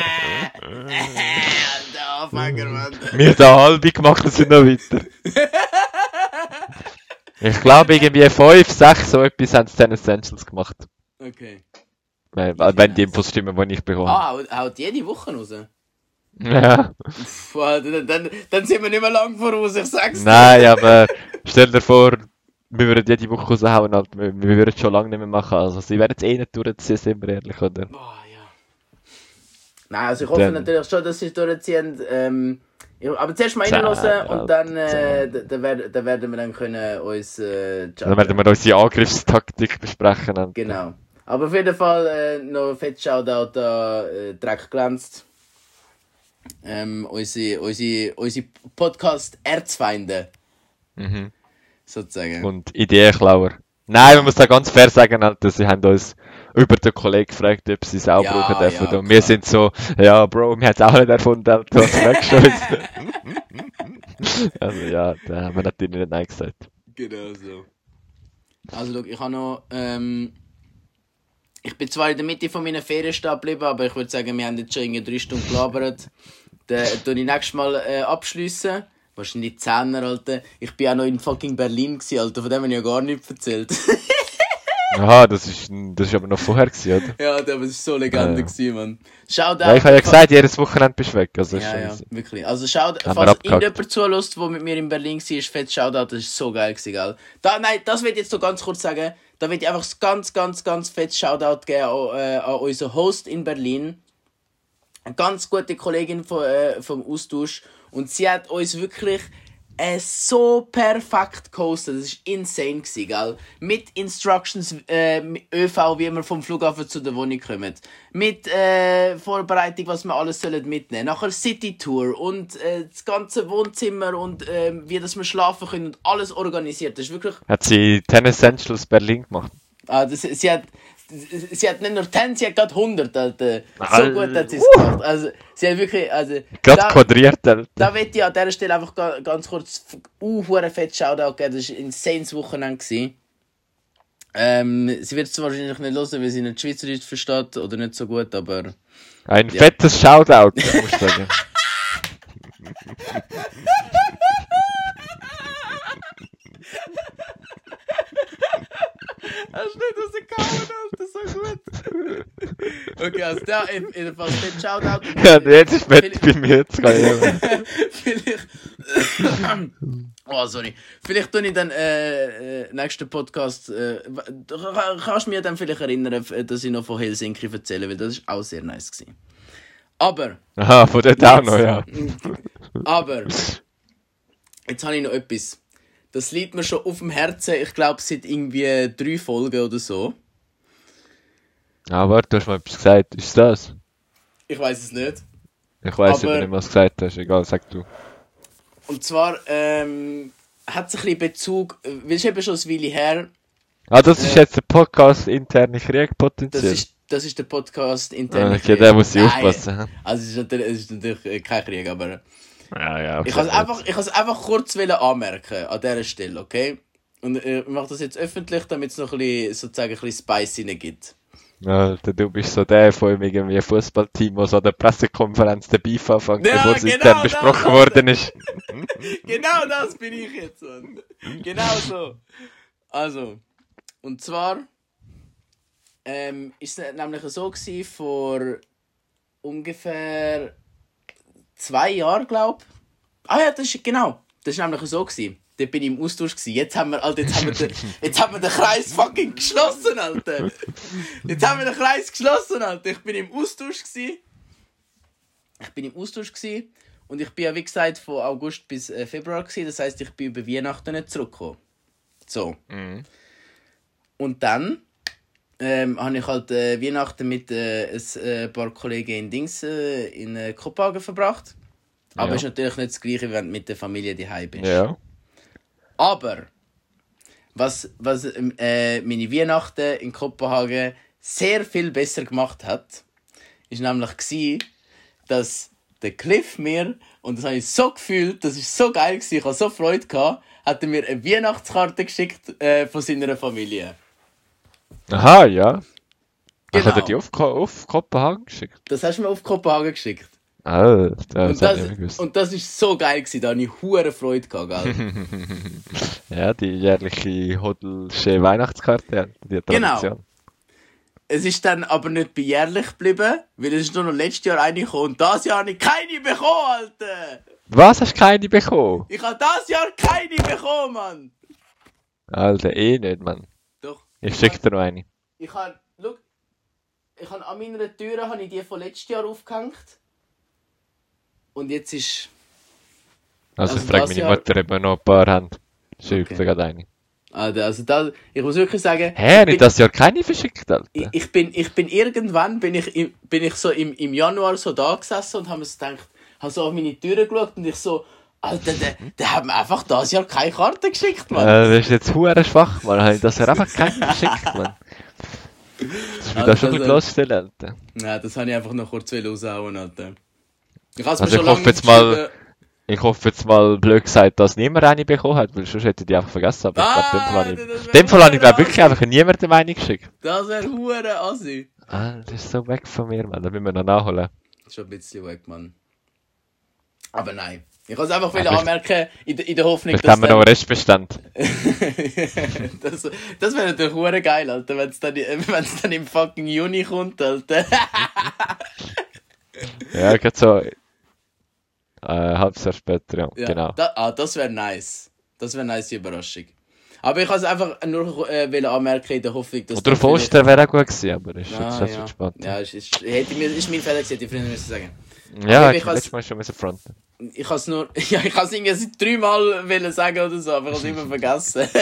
der Anfänger, Mann. Wir haben da halbe gemacht und sind noch weiter. Ich glaube, irgendwie fünf, sechs, so etwas haben sie Ten Essentials gemacht. Okay. Wenn, wenn die Infos stimmen, die ich bekomme. Ah, haut jede Woche raus? Ja. Pff, dann, dann, dann sind wir nicht mehr lang voraus, ich sag's dir. Nein, aber stell dir vor, wir würden jede Woche raushauen, halt, wir, wir würden es schon lange nicht mehr machen. Also, sie werden es eh nicht durchziehen, sind wir ehrlich, oder? Boah, ja. Nein, also ich hoffe Dann- natürlich schon, dass sie es durchziehen. Ähm, aber zuerst mal reinhören und dann, äh, dann, werden, werden wir dann können uns äh, Dann werden wir unsere Angriffstaktik besprechen. Genau. Aber auf jeden Fall äh, noch fett Shoutout an äh, Dreck glänzt. Ähm, unsere, unsere, unsere Podcast-Erzfeinde, Mhm. sozusagen. Und Ideenklauer. Nein, man muss da ganz fair sagen, Alter, sie haben uns über den Kollegen gefragt, ob sie es auch Ja, brauchen dürfen. ja, und wir klar. sind so, ja, Bro, wir haben es auch nicht erfunden, du uns? also ja, da haben wir natürlich nicht Nein gesagt. Genau so. Also, schau, ich habe noch. Ähm, ich bin zwar in der Mitte von meiner Ferien stehen geblieben, aber ich würde sagen, wir haben jetzt schon drei Stunden gelabert. Dann tue ich nächstes Mal äh, abschliessen. Wahrscheinlich Zehner, Alter. Ich bin auch noch in fucking Berlin, gewesen, Alter. Von dem habe ich ja gar nichts erzählt. Aha, das ist, das ist aber noch vorher gewesen, oder? ja, aber es war so Legende, Ja, gewesen, Mann. Schaut Ja, ich habe ja gesagt, jedes Wochenende bist du weg, also ist Ja, ja, easy. wirklich. Also schaut, falls irgendjemand zulässt, der mit mir in Berlin war, fett Shoutout, das ist so geil gewesen, gell? Da, nein, das will ich jetzt noch ganz kurz sagen. Da will ich einfach das ganz, ganz, ganz fett Shoutout geben an, äh, an unseren Host in Berlin. Eine ganz gute Kollegin von, äh, vom Austausch. Und sie hat uns wirklich äh, so perfekt gehostet. Das war insane, gewesen, gell? Mit Instructions äh, mit ÖV, wie wir vom Flughafen zu der Wohnung kommen. Mit äh, Vorbereitung, was wir alles sollen mitnehmen Nachher City Tour und äh, das ganze Wohnzimmer und äh, wie dass wir schlafen können und alles organisiert. Das ist wirklich Hat sie Ten Essentials Berlin gemacht? Ah, das, sie hat, sie hat nicht nur 10, sie hat gerade 100, Alter. So Al- gut hat sie es Uh. gemacht. Also, sie hat wirklich, also... Gerade quadriert, Alter. Da möchte ich an dieser Stelle einfach ga- ganz kurz uh, hure fett Shoutout geben. Das war ein insanes Wochenende. gewesen. Ähm, sie wird es wahrscheinlich nicht hören, weil sie nicht Schweizerdeutsch versteht oder nicht so gut, aber... Ein Ja. fettes Shoutout, muss ich sagen. Hast du nicht rausgehauen, Alter, so gut. okay, also da, in, in dem Fall fett Shoutout. Ja, jetzt ist Bett bei mir. Jetzt ich Vielleicht. oh, sorry. Vielleicht tue ich dann äh, äh, nächsten Podcast. Äh, kannst du mir dann vielleicht erinnern, f- dass ich noch von Helsinki erzähle, weil das ist auch sehr nice gewesen. Aber, Aha, von dort auch noch, ja. aber, jetzt habe ich noch etwas. Das liegt mir schon auf dem Herzen. Ich glaube, seit irgendwie drei Folgen oder so. Ah, warte, du hast mal etwas gesagt. Ist das? Ich weiß es nicht. Ich weiß Aber- nicht, was du gesagt hast. Egal, sag du. Und zwar ähm, hat es ein bisschen Bezug, äh, weil es ist eben schon ein Weile her, Ah, das ist Äh, jetzt der Podcast interne Krieg das potenziell. ist, das ist der Podcast. Ah, okay, der muss ich Nein, aufpassen. Also es ist natürlich, es ist natürlich äh, kein Krieg, aber Ja, ja. ich kann es einfach, ich einfach kurz anmerken an dieser Stelle, okay? Und äh, ich mache das jetzt öffentlich, damit es noch ein bisschen, sozusagen ein bisschen Spice rein gibt. Alter, du bist so der von einem irgendwie Fußballteam, der so an der Pressekonferenz Beef anfängt, Ja, bevor es genau intern das, besprochen Alter. worden ist. Genau das bin ich jetzt, Mann. Genau so. Also, und zwar ähm, ist es nämlich so gewesen, vor ungefähr zwei Jahren, glaube ich. Ah ja, das ist genau. Das ist nämlich so gewesen. Dort bin ich im Austausch gewesen. Jetzt haben wir, Alter, jetzt haben wir den, jetzt haben wir den Kreis fucking geschlossen, Alter. Jetzt haben wir den Kreis geschlossen, Alter. Ich bin im Austausch gewesen. Ich bin im Austausch gewesen. Und ich bin ja, wie gesagt, von August bis äh, Februar gewesen. Das heißt, ich bin über Weihnachten nicht zurückgekommen. So. Mhm. Und dann ähm, habe ich halt äh, Weihnachten mit äh, ein äh, paar Kollegen in Dings äh, in äh, Kopenhagen verbracht. Aber Ja. ist natürlich nicht das gleiche, wenn du mit der Familie daheim bist. Ja. Aber was, was ähm, äh, meine Weihnachten in Kopenhagen sehr viel besser gemacht hat, ist nämlich gsi, dass der Cliff mir, und das habe ich so gefühlt, das ist so geil gewesen, ich habe so Freude gehabt, hat er mir eine Weihnachtskarte geschickt äh, von seiner Familie. Aha, ja. Genau. hat er die auf, auf Kopenhagen geschickt? Das hast du mir auf Kopenhagen geschickt. Ah, das, Und ich das, und das ist so geil gewesen, da habe ich hure Freude gehabt, gell? Ja, die jährliche Hodelsche Weihnachtskarte, die Genau. Tradition. Es ist dann aber nicht bei jährlich geblieben, weil es ist nur noch letztes Jahr eine gekommen und das Jahr habe ich keine bekommen, Alter! Was, hast du keine bekommen? Ich habe das Jahr keine bekommen, Mann! Alter, eh nicht, Mann. Ich schick dir noch eine. Ich habe, schau, ich habe an meiner Tür habe ich die von letztes Jahr aufgehängt. Und jetzt ist, Also, Also ich frage meine Jahr- Mutter, ob wir noch ein paar haben. Schick Okay. dir gerade eine. also, also das, ich muss wirklich sagen, Hä, nicht das Jahr keine verschickt, Alter? ich, ich bin, ich bin irgendwann, bin ich, im- bin ich so im, im Januar so da gesessen und habe mir gedacht, habe so auf meine Tür geschaut und ich so, Alter, der, der hat mir einfach das Jahr keine Karte geschickt, Mann. Äh, das ist jetzt hure schwach, Mann. Hab ich das Jahr einfach keinen geschickt, Mann. Das ist mir da schon ein bisschen also- bloßstellen, Alter. Ja, das habe ich einfach noch kurz raushauen, Alter. Ich Also ich hoffe jetzt mal-. Ich hoffe jetzt mal blöd gesagt, dass niemand eine bekommen hat, weil sonst hätte ich die einfach vergessen. Aber ich glaube, in dem Fall Ah, habe ich, in dem Fall habe ich glaube wirklich einfach niemandem eine geschickt. Das wäre hure assi. Ah, das ist so weg von mir, Mann. Da müssen wir noch nachholen. Schon ein bisschen weg, Mann. Aber nein. Ich kann es einfach wieder vielleicht- anmerken, in, der- in der Hoffnung, Vielleicht haben wir noch einen Restbestand. das, das wäre natürlich hure geil, Alter, wenn es dann, wenn's dann im fucking Juni kommt, Alter. Ja, gerade so. Äh, halbes Jahr später, ja. Ja, genau. Da, ah, das wäre nice. Das wäre nice, die Überraschung. Aber ich kann es einfach nur äh, anmerken, in der Hoffnung, dass... Oder Ostern wäre auch gut gewesen, aber ist jetzt Ah, schon ja. spät. Ja, ist, ist, hätte mir, ist mein Fehler gewesen, ich früher müssen sagen. Ja, Aber ich ich letztes Mal schon müssen fronten. Ich kann es nur... Ja, ich kann es dreimal wollen sagen oder so, aber ich habe es immer vergessen.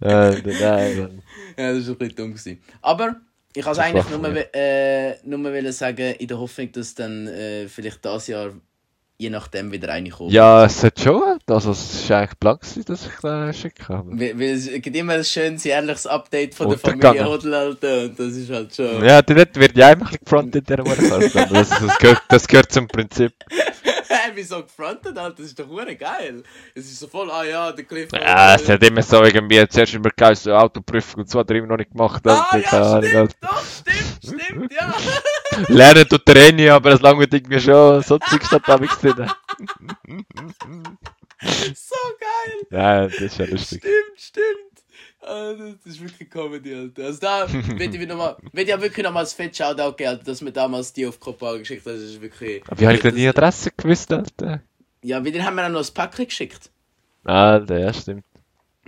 Äh, nein, Ja, das war ein bisschen dumm. Gewesen. Aber ich kann es eigentlich nur, äh, nur wollen sagen, in der Hoffnung, dass dann äh, vielleicht das Jahr je nachdem wieder reinkommen. Ja, es hat schon. Also, es ist eigentlich blank, dass ich den schicke. Aber... Weil, weil es gibt immer ein schönes jährliches Update von der. Familie Alter, und das ist halt schon... Ja, dort wird ja einfach gefrontet, der Mordkarte. Aber das, das, gehört, das gehört zum Prinzip. Hä, wieso gefrontet, Alter? Das ist doch hure geil. Es ist so voll, ah ja, der Cliff... Ja, es hat immer so irgendwie, zuerst immer geheißen, so Autoprüfung und so hat er immer noch nicht gemacht. Ah Alter, ja, Ahnung, stimmt, Alter. doch, stimmt, stimmt, ja. Lernen tut er eh nie, aber es langt irgendwie schon, so Zeug statt da drin. so geil. Ja, das ist ja lustig. Stimmt, stimmt. Ah, das ist wirklich Comedy, Alter. Also da will ich, noch mal, will ich ja wirklich nochmals fett Shoutout geben, Alter, dass mir damals die auf Kopenhagen geschickt haben. Das ist wirklich... Aber wie habe ich denn die das- Adresse gewusst, Alter? Ja, wieder haben wir auch noch ein Päckchen geschickt. Alter, ja, stimmt.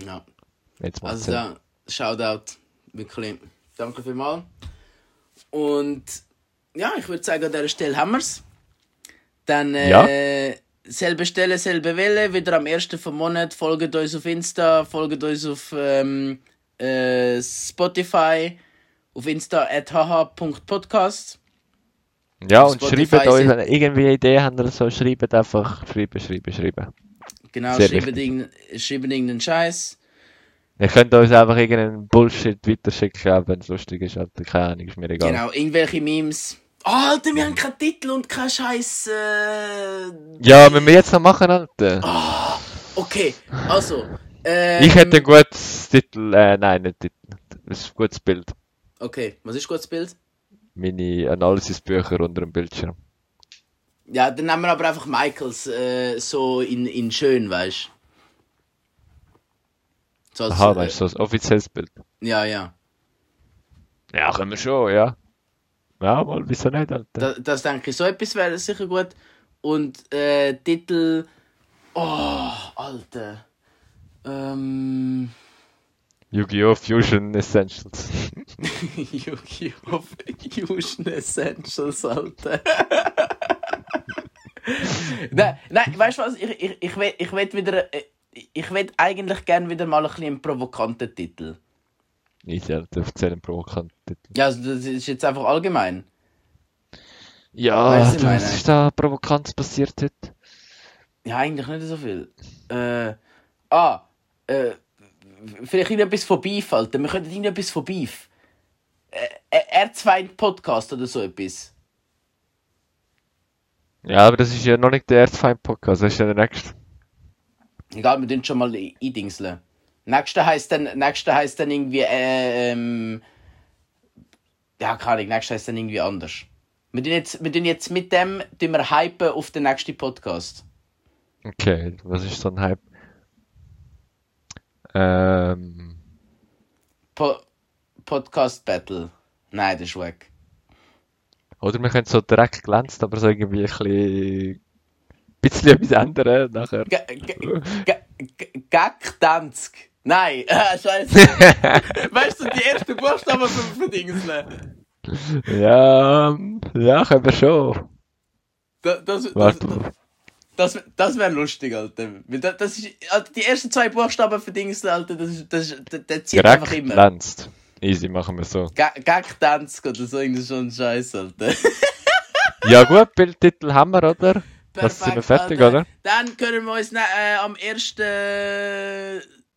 Ja. Jetzt macht's Also da, Shoutout. Wirklich. Danke vielmals. Und ja, ich würde sagen, an dieser Stelle haben wir es. Dann äh, selbe Stelle, selbe Welle. Wieder am 1. vom Monat. Folgt uns auf Insta, folgt uns auf ähm, äh, Spotify, auf Insta at haha.podcast. Ja, auf und Spotify schreibt euch, wenn ihr irgendwie Idee habt oder so, schreibt einfach, schreiben, schreiben, schreiben. Genau, Sehr schreibt wichtig. irgendeinen schreibt irgendeinen Scheiß. Ihr könnt uns einfach irgendeinen Bullshit weiterschicken, wenn es lustig ist. Keine Ahnung, ist mir egal. Genau, irgendwelche Memes. Oh, Alter, wir haben keinen Titel und keinen Scheiß. Äh, Ja, müssen wir jetzt noch machen, Alter? Okay, also. Ähm, Ich hätte ein gutes Titel, äh, nein, nicht Titel. Das ist ein gutes Bild. Okay, was ist gutes Bild? Meine Analysisbücher unter dem Bildschirm. Ja, dann nehmen wir aber einfach Michaels äh, so in, in schön, weißt so als, Aha, äh, weißt du, so ein offizielles Bild. Ja, ja. Ja, können wir schon, ja. Ja, mal, wieso nicht, Alter? Da, das denke ich, so etwas wäre sicher gut. Und äh, Titel. Oh, Alter. Ähm. Yu-Gi-Oh! Fusion Essentials. Yu-Gi-Oh! Fusion Essentials, Alter. nein, nein, weißt du was? Ich, ich, ich will, ich will wieder. äh, Ich will eigentlich gerne wieder mal ein bisschen einen provokanten Titel. Easy, Alter, erzähl einen provokanten Titel. Ja, also das ist jetzt einfach allgemein. Ja, Weißt du, was ist da provokant passiert heute? Ja, eigentlich nicht so viel. Äh, ah, äh, vielleicht irgendetwas von Beef, Alter. Wir könnten irgendetwas von Beef. Äh, R2 Podcast oder so etwas. Ja, aber das ist ja noch nicht der erste Feind-Podcast, das ist ja der nächste. Egal, wir tun schon mal eindingseln. Nächste heisst dann, nächste heisst dann irgendwie, äh, ähm, ja, keine Ahnung, nächste heisst dann irgendwie anders. Wir tun jetzt, wir tun jetzt mit dem, tun wir hypen auf den nächsten Podcast. Okay, was ist so ein Hype? Ähm, Po Podcast Battle. Nein, das ist weg. oder wir können so direkt glänzt, aber so irgendwie ein bisschen, bisschen etwas ändern nachher. G- g- g- g- Gag-Dansk. Nein, äh, scheiße. weißt du, die ersten Buchstaben für, für Dingsle. Ja, ähm, ja, können wir schon. Das, das, das, Warte. das, das wäre lustig, Alter. Weil Das, das ist, Alter, die ersten zwei Buchstaben für Dingsle, Alter, das, ist- das, ist- das, das zieht einfach Direkt immer. glänzt. Easy, machen wir so. Ga- Gag-Dansk oder so, irgendwie ein Scheiß, Alter. Ja gut, Bildtitel haben wir, oder? Das sind wir Perfekt, fertig, Alter. oder? Dann können wir uns ne- äh, am 1.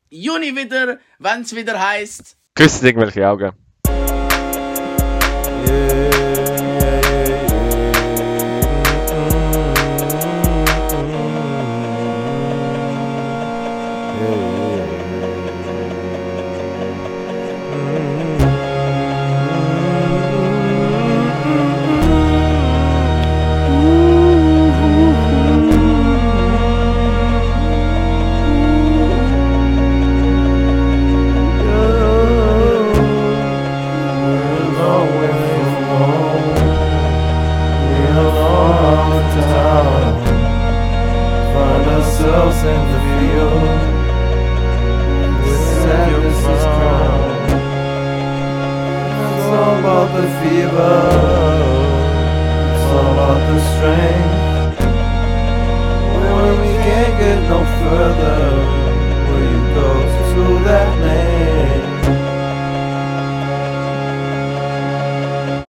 Juni wieder, wenn es wieder heißt. Küssen irgendwelche Augen.